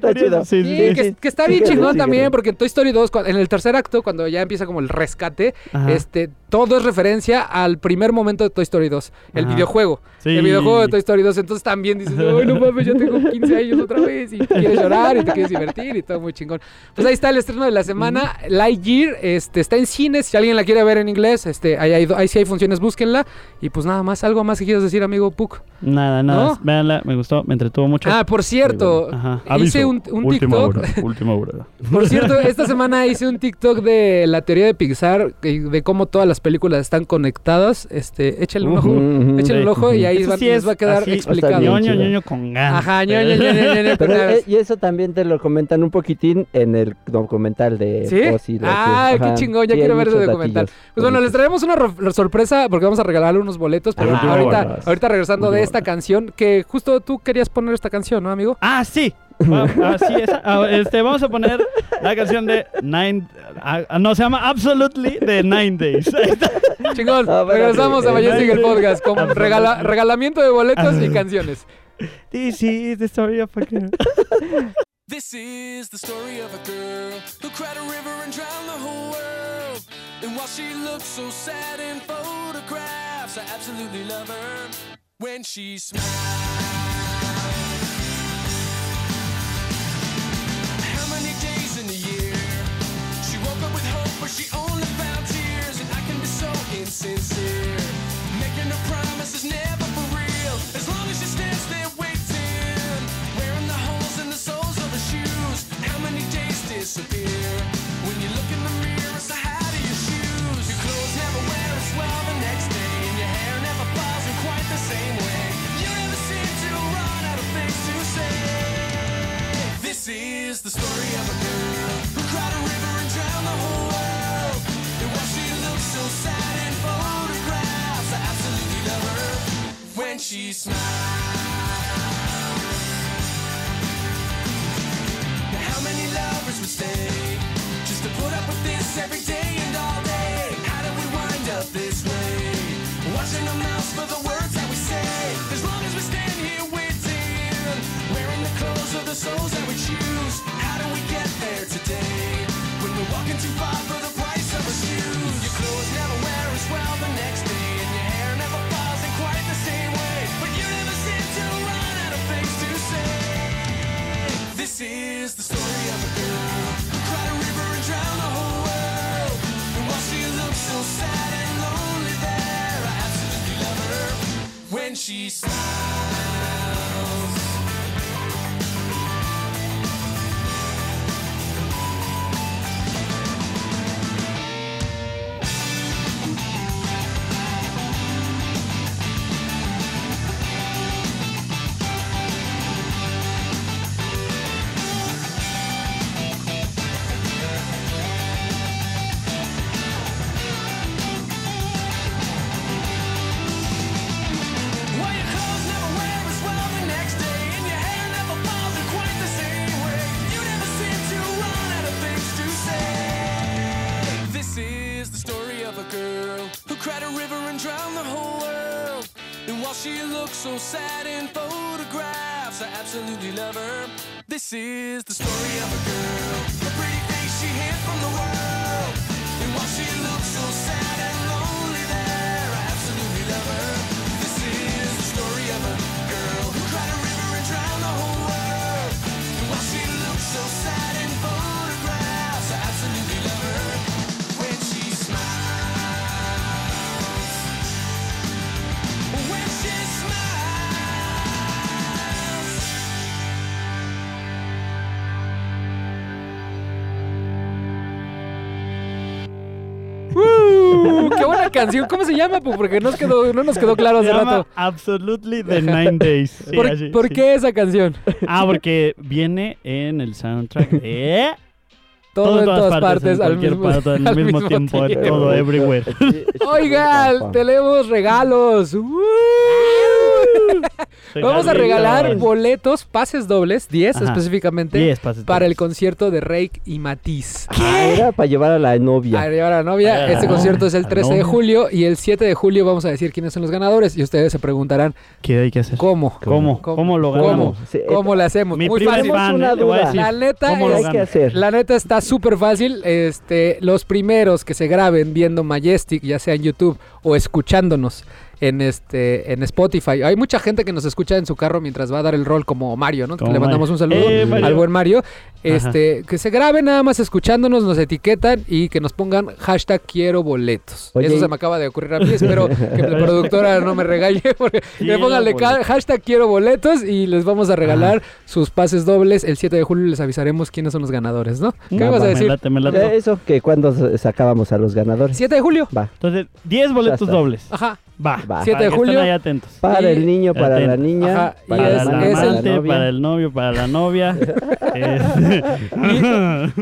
que, está bien chingón también, porque en Toy Story 2, cua- en el tercer acto, cuando ya empieza como el rescate, este, todo es referencia al primer momento de Toy Story 2, el videojuego. El videojuego de Toy Story 2. Entonces también dices, ay, no mames, yo tengo 15 años otra vez y quieres llorar y te quieres divertir y todo muy chingón. Pues ahí está el estreno de la semana. Lightyear este, está en cines. Si alguien la quiere ver en inglés, este, ahí, hay, ahí sí hay funciones, búsquenla. Y pues nada más, algo más que quieras decir, amigo Puck. Nada, nada. ¿No? Véanla, me gustó, me entretuvo mucho. Ah, por cierto, Ajá. hice Aviso, un, un última TikTok. hora, última hora. Por cierto, esta semana hice un TikTok de la teoría de Pixar, y de cómo todas las películas están conectadas. Este, échale un ojo, ujú. échale un ojo y ahí Eso van- sí les va a quedar así, explicado. ñoño, ñoño con ganas. Ajá, ñoño, ñoño, ñoño, ñoño, Pero, una eh, vez. y eso también te lo comentan un poquitín en el documental de ¿Sí? Y Ah, qué chingón, ya Sí, quiero ver ese documental. Pues bueno, les traemos una sorpresa porque vamos a regalarle unos boletos, pero Ajá. ahorita, ahorita regresando de esta canción, que justo tú querías poner esta canción, ¿no, amigo? Ah, sí. Va- ah, sí, esa. Ah, este, vamos a poner la canción de Nine. ah, no, se llama Absolutely de Nine Days. Chingón, Ah, regresamos a eh, Majestic el no, podcast con regala- regalamiento de boletos y canciones. This is the story of a girl. This is the story of a girl who cried a river and drowned the whole world. And while she looks so sad in photographs, I absolutely love her when she smiles. Disappear looks so sad in photographs, I absolutely love her. This is the story of a girl, a pretty face she hid from the world. And while she looks so sad and lonely canción! ¿Cómo se llama? Pues porque nos quedó, no nos quedó claro Se hace llama rato. Absolutely the Nine Days. Sí, ¿Por, así, por sí. qué esa canción? Ah, porque viene en el soundtrack de... Todo en todas partes, en al cualquier mismo, parte, al, al mismo, tiempo, tiempo. todo, everywhere. Oigan, tenemos regalos. ¡Uh! Vamos a regalar boletos, pases dobles, 10 Ajá. específicamente, 10 pases para el concierto de Rake y Matiz. Ah, era para llevar a la novia. A llevar a la novia. Ah, Este concierto es el la 13 de julio y el 7 de julio vamos a decir quiénes son los ganadores y ustedes se preguntarán ¿Qué hay que hacer? cómo. ¿Cómo? ¿Cómo lo ¿Cómo? ganamos? Sí, eh, ¿Cómo le hacemos? Mi Muy fácil. fan, una duda. decir. La neta ¿Cómo ¿Qué lo es hay que gano? hacer? La neta está súper fácil. Este, los primeros que se graben viendo Majestic, ya sea en YouTube o escuchándonos en este en Spotify. Hay mucha gente que nos escucha en su carro mientras va a dar el rol como Mario, ¿no? Que Como le mandamos un Mario. saludo Eh, al buen Mario. Este, que se graben nada más escuchándonos, nos etiquetan y que nos pongan hashtag quiero boletos. Oye, Eso se me acaba de ocurrir a mí. Espero que la productora no me regañe porque le pónganle hashtag quiero boletos y les vamos a regalar sus pases dobles. El 7 de julio les avisaremos quiénes son los ganadores, ¿no? ¿Qué Va, vas a Me decir? late, me Eh, late. Eso que cuando sacábamos a los ganadores. 7 de julio. Va. Entonces, 10 boletos dobles. Ajá. Va. Va. 7 de julio. Estén ahí atentos. Para Y- el niño, para la Atento. niña, Ajá, y para es- la el es para la amante, novia. para el novio, para la novia. Es-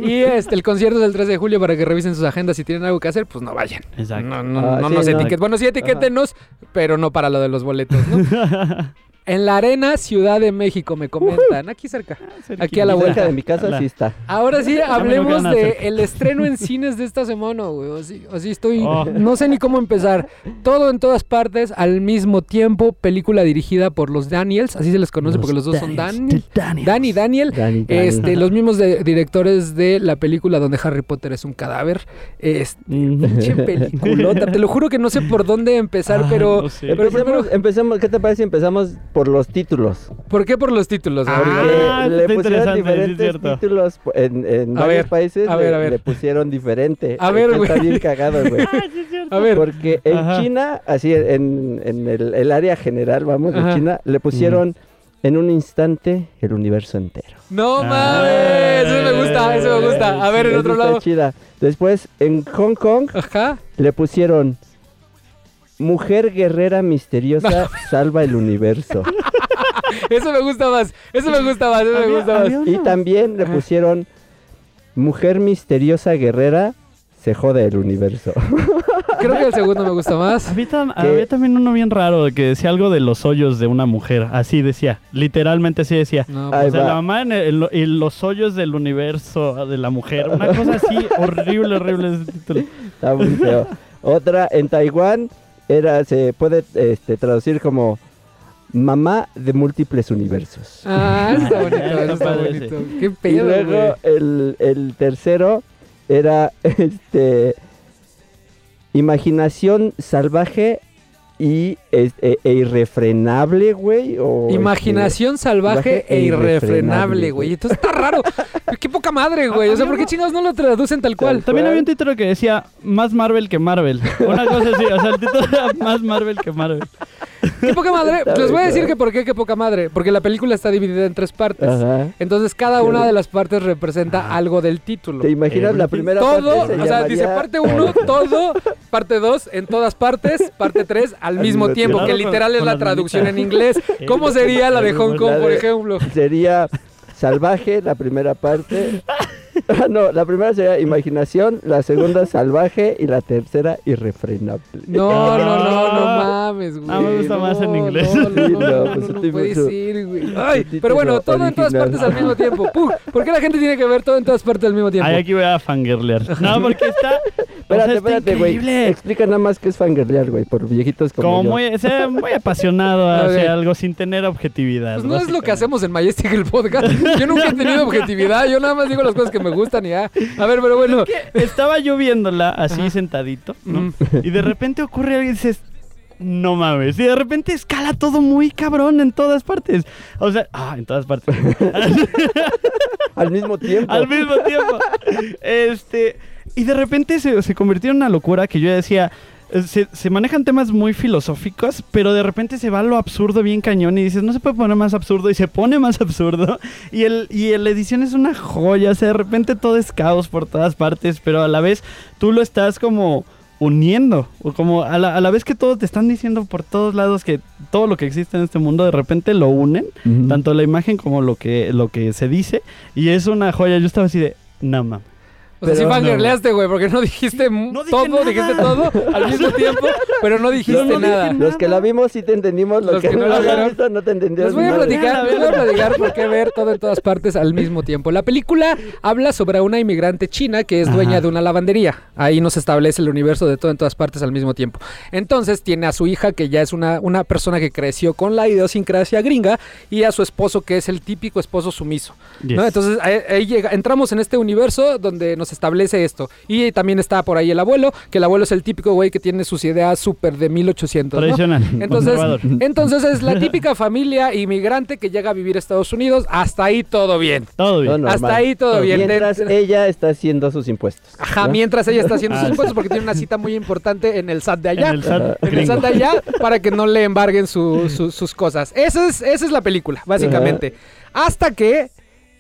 Y este, el concierto es el 13 de julio para que revisen sus agendas. Si tienen algo que hacer, pues no vayan. Exacto. No, no, Ah, no sí, nos no. etiqueten. Bueno, sí etiquétenos, pero no para lo de los boletos, ¿no? En la Arena Ciudad de México, me comentan. Aquí cerca. Aquí a la Cerca vuelta. de mi casa sí está. Ahora sí, hablemos de el estreno en cines de esta semana, güey. Así, así estoy. Oh. No sé ni cómo empezar. Todo en todas partes al mismo tiempo. Película dirigida por los Daniels. Así se les conoce porque los dos son Daniel. Danny y Daniel. Dani, Dani. Este, los mismos de- directores de la película donde Harry Potter es un cadáver. Este, pinche peliculota. Te lo juro que no sé por dónde empezar, Ah, pero, no sé. pero Empecemos, primero, empecemos, ¿qué te parece si empezamos por los títulos? ¿por qué por los títulos? Ah, Porque está le pusieron sí es diferentes títulos en, en A varios ver, países. a ver, le, a ver. le pusieron diferente. A ver, Está güey. bien cagado, güey. A ver, Porque en Ajá. China, así en, en el, el área general, vamos, de Ajá. China, le pusieron en un instante el universo entero. no Ah, mames, eso me gusta, eso me gusta. A ver, en otro está lado. chida. Después, en Hong Kong, Ajá. le pusieron Mujer guerrera misteriosa salva el universo. Eso me gusta más. Eso me gusta más. Eso me gusta más. Y también le pusieron Mujer misteriosa guerrera se jode el universo. Creo que el segundo me gusta más. Había, tam- que- había también uno bien raro que decía algo de los hoyos de una mujer. Así decía. Literalmente así decía. No, O sea, va. la mamá en, el- en los hoyos del universo de la mujer. Una cosa así horrible, horrible ese título. Está muy feo. Otra en Taiwán era se puede este, traducir como mamá de múltiples universos. Ah, eso está bonito, Está bonito. Qué y pedo, luego güey. el, el tercero era este imaginación salvaje y es- e, e irrefrenable, güey. o, Imaginación salvaje salvaje e irrefrenable, güey. Entonces está raro. Qué poca madre, güey. O sea, ¿por qué chingados no lo traducen tal cual? También había un título que decía más Marvel que Marvel. Una cosa así. O sea, el título era más Marvel que Marvel. Qué poca madre. Está Les voy a decir que por qué qué poca madre. Porque la película está dividida en tres partes. Ajá. Entonces cada una de las partes representa algo del título. ¿Te imaginas la Everything. primera Todo, parte? se o sea, dice parte 1, todo, parte 2, en todas partes, parte 3 al mismo mismo tiempo, que literal con- es con la traducción en inglés. ¿Cómo sería la de Hong Kong, por ejemplo? Sería salvaje la primera parte. Ah, no, la primera sería imaginación, la segunda salvaje y la tercera irrefrenable. No, no, no, no mames, güey. Ah, me gusta más en inglés. No, no, no, no, pues no, su no puede título- ser, güey. Ay, pero bueno, todo en todas partes al mismo tiempo. ¿Por qué la gente tiene que ver todo en todas partes al mismo tiempo? Ay, aquí voy a fangirlear. No, porque está. Espérate, espérate, güey. increíble. Explica nada más qué es fangirlear, güey, por viejitos como, Como yo. muy, sea, muy apasionado hacia algo sin tener objetividad. Pues no es lo que hacemos en Majestic el podcast. Yo nunca he tenido objetividad. Yo nada más digo las cosas que me gustan y ya. A ver, pero bueno. Estaba yo viéndola así Ajá. sentadito, ¿no? Mm. Y de repente ocurre algo y dices, no mames. Y de repente escala todo muy cabrón en todas partes. O sea, ah, en todas partes. Al mismo tiempo. Al mismo tiempo. Este, y de repente se, se convirtió en una locura que yo decía. eh, Se, se manejan temas muy filosóficos, pero de repente se va a lo absurdo bien cañón y dices, no se puede poner más absurdo y se pone más absurdo. Y, el, y la edición es una joya, o sea, de repente todo es caos por todas partes, pero a la vez tú lo estás como uniendo, o como a la, a la vez que todos te están diciendo por todos lados que todo lo que existe en este mundo de repente lo unen, tanto la imagen como lo que, lo que se dice, y es una joya. Yo estaba así de, no mames. O sea, sí fangirleaste, güey, porque no dijiste No todo, nada. dijiste todo al mismo tiempo, pero no dijiste no nada. Los que la vimos sí te entendimos, los, Los que, que no la vieron, han visto no te entendieron. Les voy a platicar, les voy a platicar por qué ver todo en todas partes al mismo tiempo. La película habla sobre una inmigrante china que es dueña Ajá. de una lavandería. Ahí nos establece el universo de todo en todas partes al mismo tiempo. Entonces tiene a su hija que ya es una, una persona que creció con la idiosincrasia gringa y a su esposo que es el típico esposo sumiso. Entonces ahí, ahí llega, entramos en este universo donde nos establece esto. Y también está por ahí el abuelo, que el abuelo es el típico güey que tiene sus ideas súper de 1800. ¿no? Tradicional. Entonces, entonces es la típica familia inmigrante que llega a vivir a Estados Unidos. Hasta ahí todo bien. Todo bien. Todo. Hasta ahí todo bien. Mientras De- ella está haciendo sus impuestos. Ajá, ¿no? mientras ella está haciendo sus Ah, impuestos porque tiene una cita muy importante en el SAT de allá. En el SAT En el gringo. SAT de allá para que no le embarguen su- su- sus cosas. Esa es, esa es la película, básicamente. Hasta que...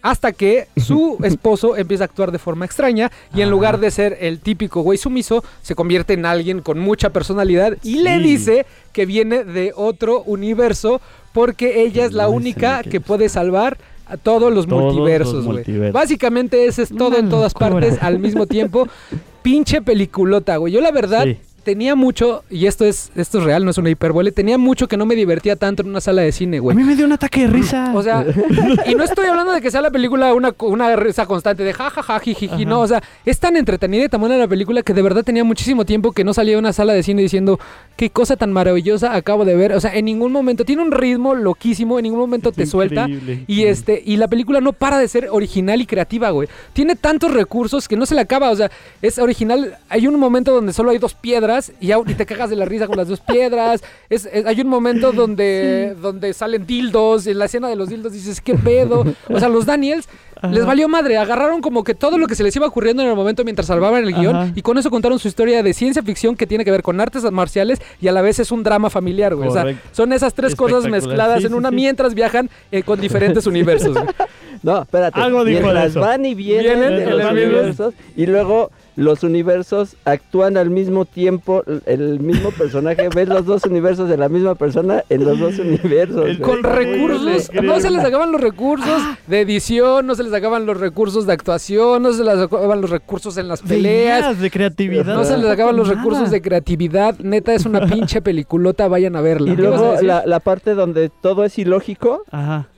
Hasta que su esposo empieza a actuar de forma extraña y en Ajá. lugar de ser el típico güey sumiso, se convierte en alguien con mucha personalidad y le dice que viene de otro universo porque ella es la única que puede salvar a todos los Todos multiversos, güey. Básicamente ese es todo en todas partes al mismo tiempo. Pinche peliculota, güey. Yo la verdad Sí. Tenía mucho, y esto es, esto es real, no es una hipérbole, tenía mucho que no me divertía tanto en una sala de cine, A güey. mí me dio un ataque de risa. O sea, y no estoy hablando de que sea la película una, una risa constante de jajaja, jijiji, no, o sea, es tan entretenida y tan buena la película que de verdad tenía muchísimo tiempo que no salía de una sala de cine diciendo qué cosa tan maravillosa acabo de ver. O sea, en ningún momento, tiene un ritmo loquísimo, en ningún momento te suelta. Y este, y la película no para de ser original y creativa, güey. Tiene tantos recursos que no se le acaba. O sea, es original. Hay un momento donde solo hay dos piedras y, te cagas de la risa con las dos piedras. Es, es- hay un momento donde, donde salen dildos. En la escena de los dildos dices, ¿qué pedo? O sea, los Daniels les valió madre. Agarraron como que todo lo que se les iba ocurriendo en el momento mientras salvaban el guion. Ajá. Y con eso contaron su historia de ciencia ficción que tiene que ver con artes marciales y a la vez es un drama familiar, güey. O sea, son esas tres cosas mezcladas Sí, en una sí. mientras viajan eh, con diferentes universos. güey. No, espérate. Algo dijo Mientras eso. van y vienen, Vienen de los universos y luego los universos actúan al mismo tiempo, el mismo personaje, ves los dos universos de la misma persona en los dos universos. El- güey. con recursos, Increíble. no se les acaban los recursos de edición, no se les acaban los recursos de actuación, no se les acaban los recursos en las De peleas, ideas, de creatividad. no se les acaban los Nada. recursos de creatividad. Neta, es una pinche peliculota, vayan a verla. Y ¿Qué ibas a luego la parte donde todo es ilógico, Ajá.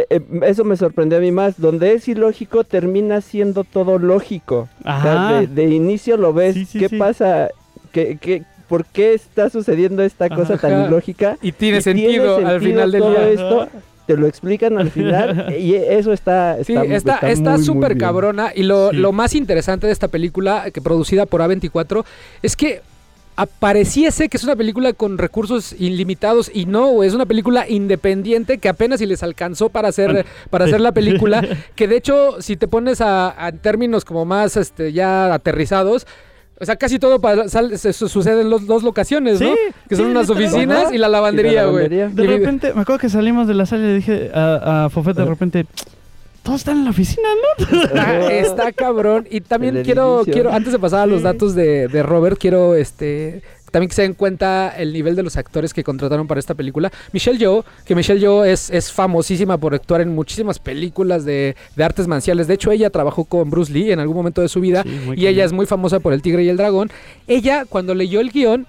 Eh, eh, eso me sorprendió a mí más. Donde es ilógico termina siendo todo lógico. O sea, Ajá. de, de inicio lo ves. Sí, sí, ¿Qué sí. pasa? ¿Qué, qué, por qué está sucediendo esta cosa Ajá. tan ilógica? Y tiene Y sentido al final del todo día. esto. Te lo explican al final y eso está Sí, está está muy, está muy súper bien. cabrona. Y lo, Sí. lo más interesante de esta película, que producida por A24, es que apareciese que es una película con recursos ilimitados y no, güey, es una película independiente que apenas si les alcanzó para hacer, Bueno, para sí. hacer la película, que de hecho, si te pones a, a términos como más este, ya aterrizados, o sea, casi todo sal- se- su- sucede en los dos locaciones, ¿no? Sí, Que son sí, unas oficinas y la lavandería, la güey. lavandería. De Y- repente, me acuerdo que salimos de la sala y le dije a, a Fofet de repente, todos están en la oficina, ¿no? Está, está cabrón. Y también quiero, edificio. quiero, antes de pasar a los datos de, de Robert, quiero este también que se den cuenta el nivel de los actores que contrataron para esta película. Michelle Yeoh, que Michelle Yeoh es, es famosísima por actuar en muchísimas películas de, de artes marciales. De hecho, ella trabajó con Bruce Lee en algún momento de su vida. Sí, y ella es muy famosa por El Tigre y el Dragón. Ella, cuando leyó el guion,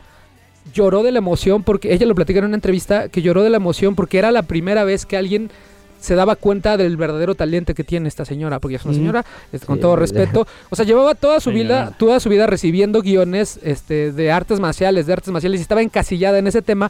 lloró de la emoción porque ella lo platica en una entrevista que lloró de la emoción porque era la primera vez que alguien se daba cuenta del verdadero talento que tiene esta señora, porque es una señora, con Sí, todo respeto, o sea, llevaba toda su vida, toda su vida recibiendo guiones este, de artes marciales, de artes marciales, y estaba encasillada en ese tema,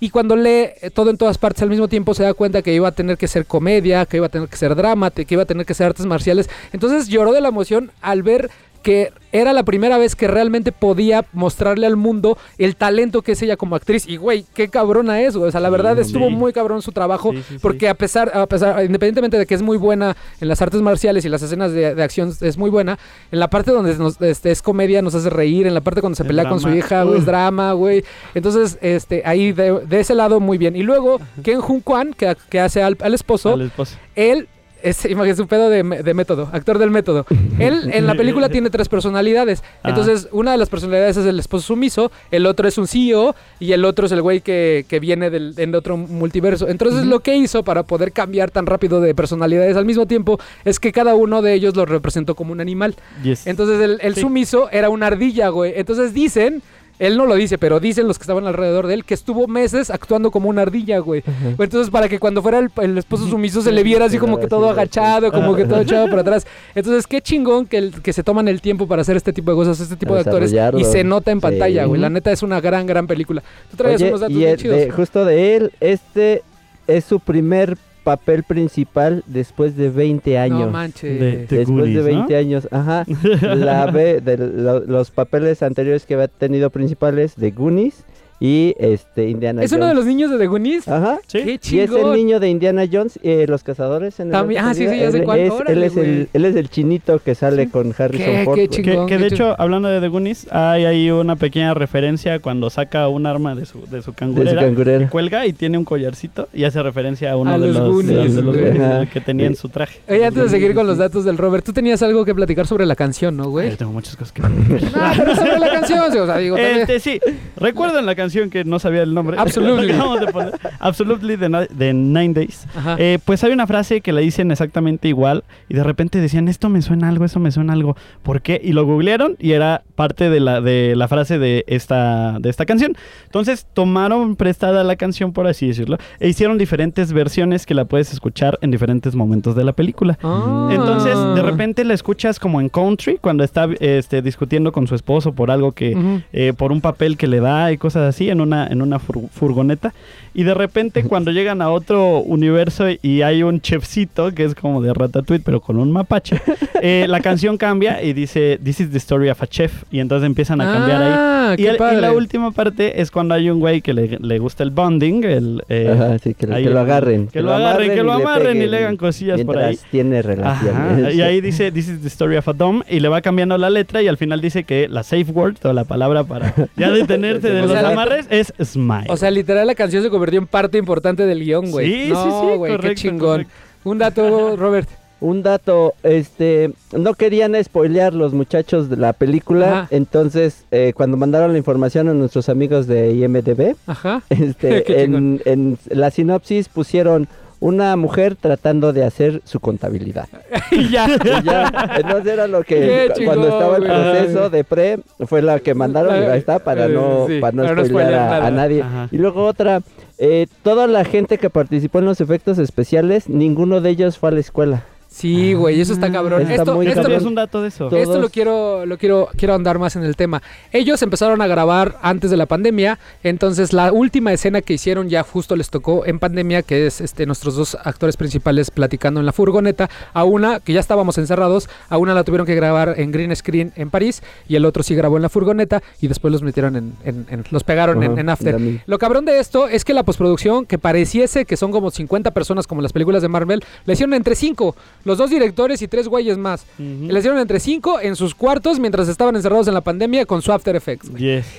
y cuando lee eh, todo en todas partes al mismo tiempo se da cuenta que iba a tener que ser comedia, que iba a tener que ser drama, que iba a tener que ser artes marciales. Entonces lloró de la emoción al ver que era la primera vez que realmente podía mostrarle al mundo el talento que es ella como actriz. Y güey, qué cabrona es, güey. O sea, la verdad sí. estuvo muy cabrón su trabajo. Sí, sí, sí. Porque a pesar, a pesar, independientemente de que es muy buena en las artes marciales y las escenas de, de acción es muy buena, en la parte donde nos- este, es comedia nos hace reír, en la parte cuando se El pelea con su hija, güey, es drama, güey. Entonces, este, ahí de, de ese lado muy bien. Y luego, Ken Jun Kwan, que, que hace al, al esposo, Al esposo. él es, imagínate, un pedo de, de método, actor del método. Él en la película tiene tres personalidades. Ah. Entonces, una de las personalidades es el esposo sumiso, el otro es un CEO y el otro es el güey que, que viene del, en otro multiverso. Entonces, lo que hizo para poder cambiar tan rápido de personalidades al mismo tiempo es que cada uno de ellos lo representó como un animal. Yes. Entonces el, el Sí. sumiso era una ardilla, güey. Entonces dicen, él no lo dice, pero dicen los que estaban alrededor de él que estuvo meses actuando como una ardilla, güey. Entonces para que cuando fuera el, el esposo sumiso se le viera así Sí, como que todo agachado, como que todo echado para atrás. Entonces qué chingón que, el- que se toman el tiempo para hacer este tipo de cosas, este tipo de actores. Y se nota en Sí. pantalla, güey. La neta es una gran, gran película. Tú traías Oye, unos datos y bien el chidos. de- justo de él, este es su primer papel principal después de 20 años. No manches. De- de- Después de ¿no? 20 años, ajá. La ve de lo- los papeles anteriores que había tenido principales de Goonies y este Indiana ¿Es Jones. uno de los niños de The Goonies? Ajá. Sí. Qué Y es el niño de Indiana Jones, eh, los cazadores en el También- ah, sí, sí, ya sé él, cuál. es, Órale, él, es el, él es el chinito que sale con Harrison Qué- Ford. qué chingón. Que, de hecho, hablando de The Goonies, hay ahí una pequeña referencia cuando saca un arma de su, de su De su cangurera. cangurera. que cuelga y tiene un collarcito y hace referencia a uno A de los los, Goonies, de los güey. Goonies Ajá. que tenía en su traje. Oye, antes de seguir con los datos del Robert, tú tenías algo que platicar sobre la canción, ¿no, güey? Yo tengo muchas cosas que No, pero sobre la canción, o sea, digo, Este, sí, recuerdan la canción que no sabía el nombre. Absolutely. De poner. Absolutely de, Ni- de Nine Days. Eh, pues hay una frase que la dicen exactamente igual y de repente decían, esto me suena algo, esto me suena algo. ¿Por qué? Y lo googlearon y era parte de la, de la frase de esta, de esta canción. Entonces tomaron prestada la canción, por así decirlo, e hicieron diferentes versiones que la puedes escuchar en diferentes momentos de la película. Ah. Entonces, de repente la escuchas como en country, cuando está este, discutiendo con su esposo por algo que, eh, por un papel que le da y cosas así, en una, en una fur- furgoneta. Y de repente, cuando llegan a otro universo y hay un chefcito que es como de Ratatouille, pero con un mapache, eh, la canción cambia y dice, This is the story of a chef. Y entonces empiezan a cambiar ahí. Ah, Y, qué el- y padre. la última parte es cuando hay un güey que le, le gusta el bonding, el, eh, Ajá, sí, que, lo- ahí que lo el- agarren. Que lo agarren, que lo amarren y le hagan cosillas por ahí. tiene relaciones. Ajá, y ahí dice, this is the story of a dom, y le va cambiando la letra y al final dice que la safe word o la palabra para ya detenerte de O los sea, es smile. O sea, literal, la canción se convirtió en parte importante del guion, güey. Sí, no, sí, sí, güey, qué correcto, chingón. correcto. Un dato, Robert. Un dato, este, no querían spoilear los muchachos de la película, Ajá. entonces eh, cuando mandaron la información a nuestros amigos de IMDB, Ajá. este, en, en la sinopsis pusieron una mujer tratando de hacer su contabilidad. y ya. Y ya, entonces era lo que cuando estaba el güey. proceso de pre fue la que mandaron y ahí está para Eh, no sí, para no para no a, a nadie. Ajá. Y luego otra, eh, toda la gente que participó en los efectos especiales, ninguno de ellos fue a la escuela. Sí, güey, eso está cabrón. Está esto muy esto, ¿Sabías cabrón. un dato de eso? Esto lo quiero, lo quiero, quiero andar más en el tema. Ellos empezaron a grabar antes de la pandemia, entonces la última escena que hicieron ya justo les tocó en pandemia, que es este nuestros dos actores principales platicando en la furgoneta. A una que ya estábamos encerrados, a una la tuvieron que grabar en green screen en París y el otro sí grabó en la furgoneta y después los metieron en, en- en- los pegaron en, After. Lo cabrón de esto es que la postproducción, que pareciese que son como 50 personas como las películas de Marvel, la hicieron entre 5, los dos directores y tres güeyes más. Ujú. Y la hicieron entre 5 en sus cuartos mientras estaban encerrados en la pandemia con su After Effects.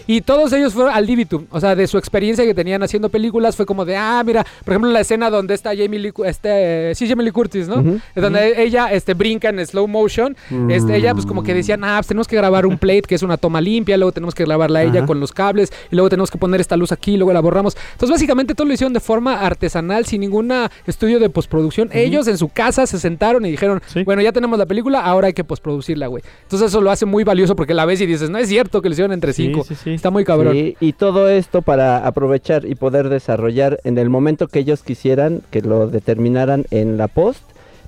Y todos ellos fueron al libitum, o sea, de su experiencia que tenían haciendo películas, fue como de, ah, mira, por ejemplo, la escena donde está Jamie Lee, este, sí, Jamie Lee Curtis, ¿no? Donde ella este, brinca en slow motion, este, ella pues como que decían, ah, pues tenemos que grabar un plate que es una toma limpia, luego tenemos que grabarla a ella con los cables, y luego tenemos que poner esta luz aquí, luego la borramos. Entonces, básicamente todo lo hicieron de forma artesanal, sin ningún estudio de postproducción. Ellos en su casa se sentaron y dijeron, Sí. bueno, ya tenemos la película, ahora hay que postproducirla, güey. Entonces eso lo hace muy valioso porque la ves y dices, no es cierto que lo hicieron entre Sí, cinco. sí, sí. Está muy cabrón. Sí, y todo esto para aprovechar y poder desarrollar en el momento que ellos quisieran, que lo determinaran en la post,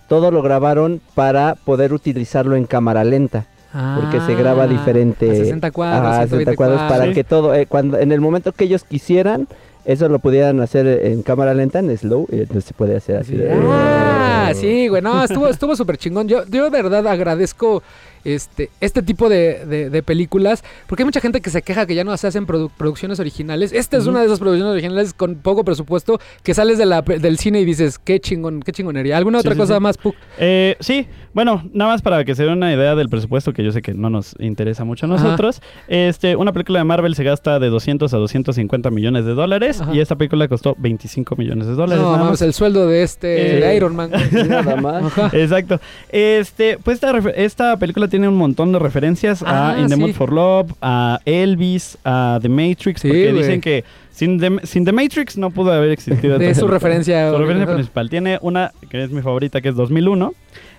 todo lo grabaron para poder utilizarlo en cámara lenta, porque se graba Ah, diferente. A 60 cuadros, a 60 120 cuadros para Sí. que todo, eh, cuando en el momento que ellos quisieran, eso lo pudieran hacer en cámara lenta, en slow, y entonces se puede hacer así. de- Ah, sí, güey, no, estuvo estuvo súper chingón. Yo, yo de verdad agradezco este, este tipo de, de- de películas, porque hay mucha gente que se queja que ya no se hacen produ- producciones originales. Esta es una de esas producciones originales con poco presupuesto que sales de la, pe- del cine y dices, qué chingón, qué chingonería. ¿Alguna Sí, otra sí, cosa sí. más, Puck? Eh, sí, bueno, nada más para que se den una idea del presupuesto, que yo sé que no nos interesa mucho a nosotros. Este, una película de Marvel se gasta de 200 a 250 millones de dólares Ajá. y esta película costó 25 millones de dólares. No, nada más. el sueldo de este, Eh, de Iron Man. Nada más. Ajá. Exacto. Este, pues esta, esta película tiene un montón de referencias Ah, a In the sí. Mood for Love, a Elvis, a The Matrix, Sí, porque güey. dicen que sin The, sin The Matrix no pudo haber existido. Esta su referencia. Su referencia Ajá. principal. Tiene una que es mi favorita, que es 2001.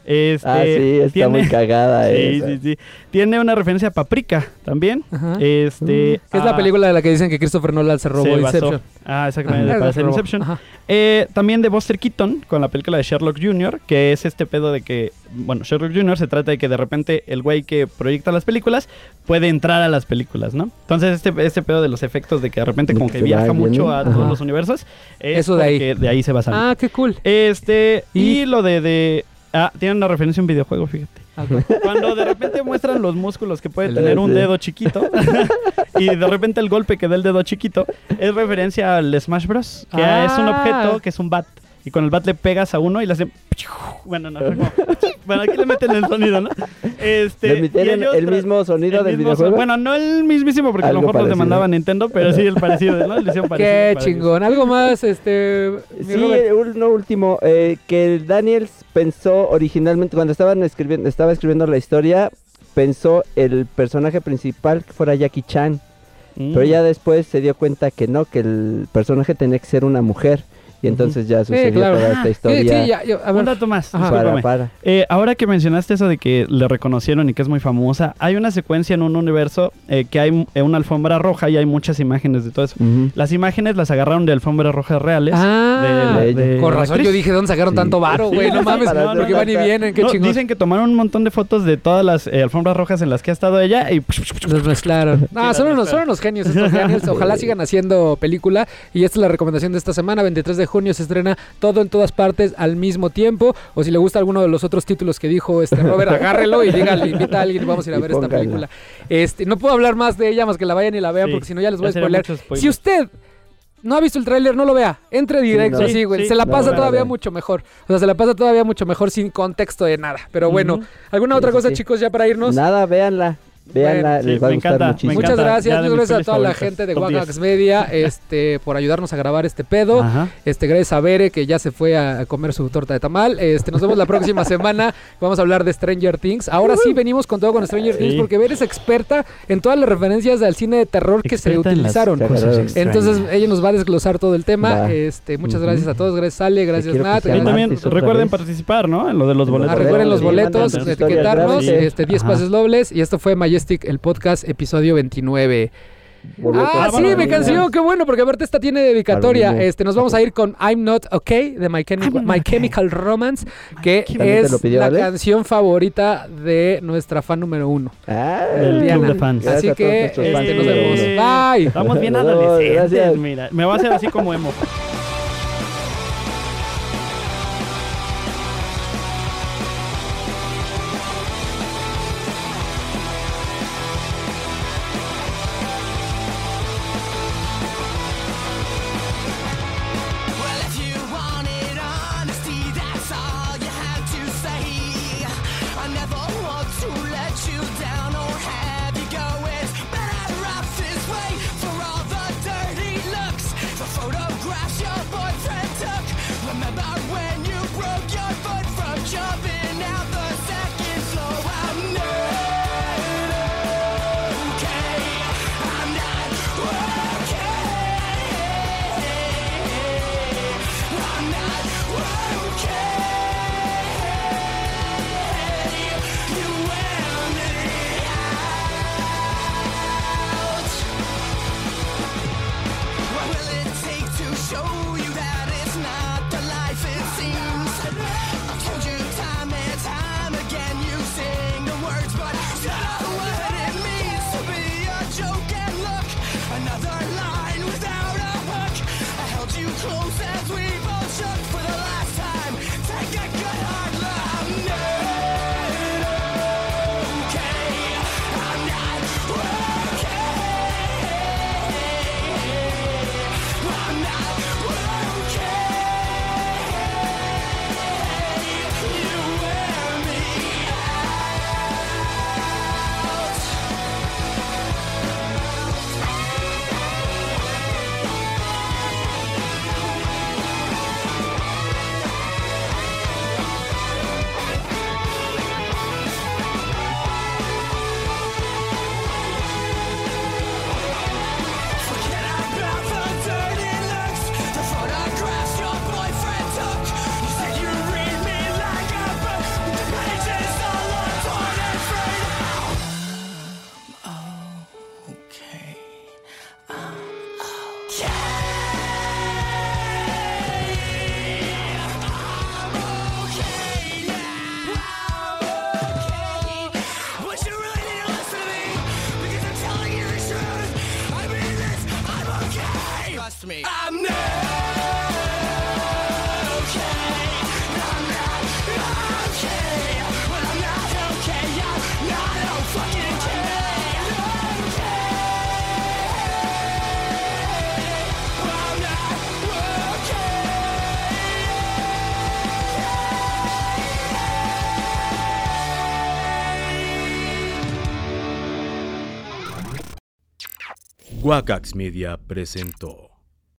Este, Ah, sí, está tiene, muy cagada Sí, esa. sí, sí. Tiene una referencia a Paprika también. Ajá. Este, Que es la película de la que dicen que Christopher Nolan se robó se basó- Inception. Ah, exactamente, para hacer. Inception. Eh, también de Buster Keaton con la película de Sherlock Jr., que es este pedo de que, bueno, Sherlock Jr. se trata de que de repente el güey que proyecta las películas puede entrar a las películas, ¿no? Entonces este, este pedo de los efectos de que de repente como que viaja mucho a Ajá. todos los universos, es Eso de ahí. de ahí se basa. Ah, qué cool. Este, y, Y- lo de, de... Ah, tiene una referencia a un videojuego, fíjate. Ah, Cuando de repente muestran los músculos que puede El tener un dedo. chiquito y de repente el golpe que da el dedo chiquito es referencia al Smash Bros. Que Ah. es un objeto que es un bat. Y con el bat le pegas a uno y le hacen... Bueno, no, como- bueno, aquí le meten el sonido, ¿no? Este, ¿Le el mismo sonido el del mismo videojuego? son- Bueno, no el mismísimo porque a lo mejor los demandaba Nintendo, pero sí el parecido, ¿no? Parecido, Qué parecido. chingón. Algo más, este. Sí, Robert? uno último, eh, que Daniels pensó originalmente, cuando estaban escribiendo, estaba escribiendo la historia, pensó el personaje principal que fuera Jackie Chan, Mm. pero ya después se dio cuenta que no, que el personaje tenía que ser una mujer. Y entonces ya sucedió claro. toda Ah, esta Sí, historia. sí, ya, yo- a Un ver. dato más, Ajá. para. Eh, ahora que mencionaste eso de que le reconocieron y que es muy famosa, hay una secuencia en un universo eh, que hay eh, una alfombra roja y hay muchas imágenes de todo eso. Las imágenes las agarraron de alfombras rojas reales. Ah, de- de de Con razón, actriz. yo dije, ¿dónde sacaron Sí. tanto varo, Sí, güey? No sí, mames, hacer porque van y vienen, qué No, chingón. dicen que tomaron un montón de fotos de todas las eh, alfombras rojas en las que ha estado ella y Los mezclaron. No, son unos, son unos genios estos Daniels. Ojalá sigan haciendo película. Y esta es la recomendación de esta semana. 23 de junio se estrena todo en todas partes al mismo tiempo. O si le gusta alguno de los otros títulos que dijo este Robert, agárrelo y dígale, invita a alguien y vamos a ir a ver esta película. Este, no puedo hablar más de ella más que la vayan y la vean Sí, porque si no ya les voy a ya spoiler. Si usted no ha visto el tráiler, no lo vea. Entre directo no. Sí, güey. sí. se la pasa no, todavía no. mucho mejor. O sea, se la pasa todavía mucho mejor sin contexto de nada. Pero bueno. ¿alguna Sí, otra cosa, sí. chicos, ya para irnos? Nada, véanla. Véanla, Sí, les va a me gustar encanta, muchísimo. Muchas gracias, muchas gracias a toda la gente de 10. Media este, por ayudarnos a grabar este pedo. Ajá. Este, gracias a Bere que ya se fue a comer su torta de tamal. Este, nos vemos la próxima semana. Vamos a hablar de Stranger Things. Ahora sí venimos con todo con Stranger Sí. Things porque Bere es experta en todas las referencias al cine de terror que se Experta las utilizaron. Entonces ella nos va a desglosar todo el tema. Va. Este, muchas gracias a todos. Gracias Ale, gracias Nat. Y también recuerden vez. participar, ¿no? En lo de los boletos. Ah, recuerden los boletos, etiquetarnos, este, 10 Ajá. pases dobles. Y esto fue Majestic, el podcast, episodio 29. Boletos Ah, sí, mi canción, qué bueno, porque aparte esta tiene dedicatoria. Este, nos vamos a ir con I'm Not Okay de My, Chemi- My okay. Chemical Romance, que ¿También te lo es pidió la canción favorita de nuestra fan número uno, Ah, Diana. club de fans. Así que este, fans. nos vemos. Bye. Estamos bien adolescentes, mira. Me va a hacer así como emo. Wakax Media presentó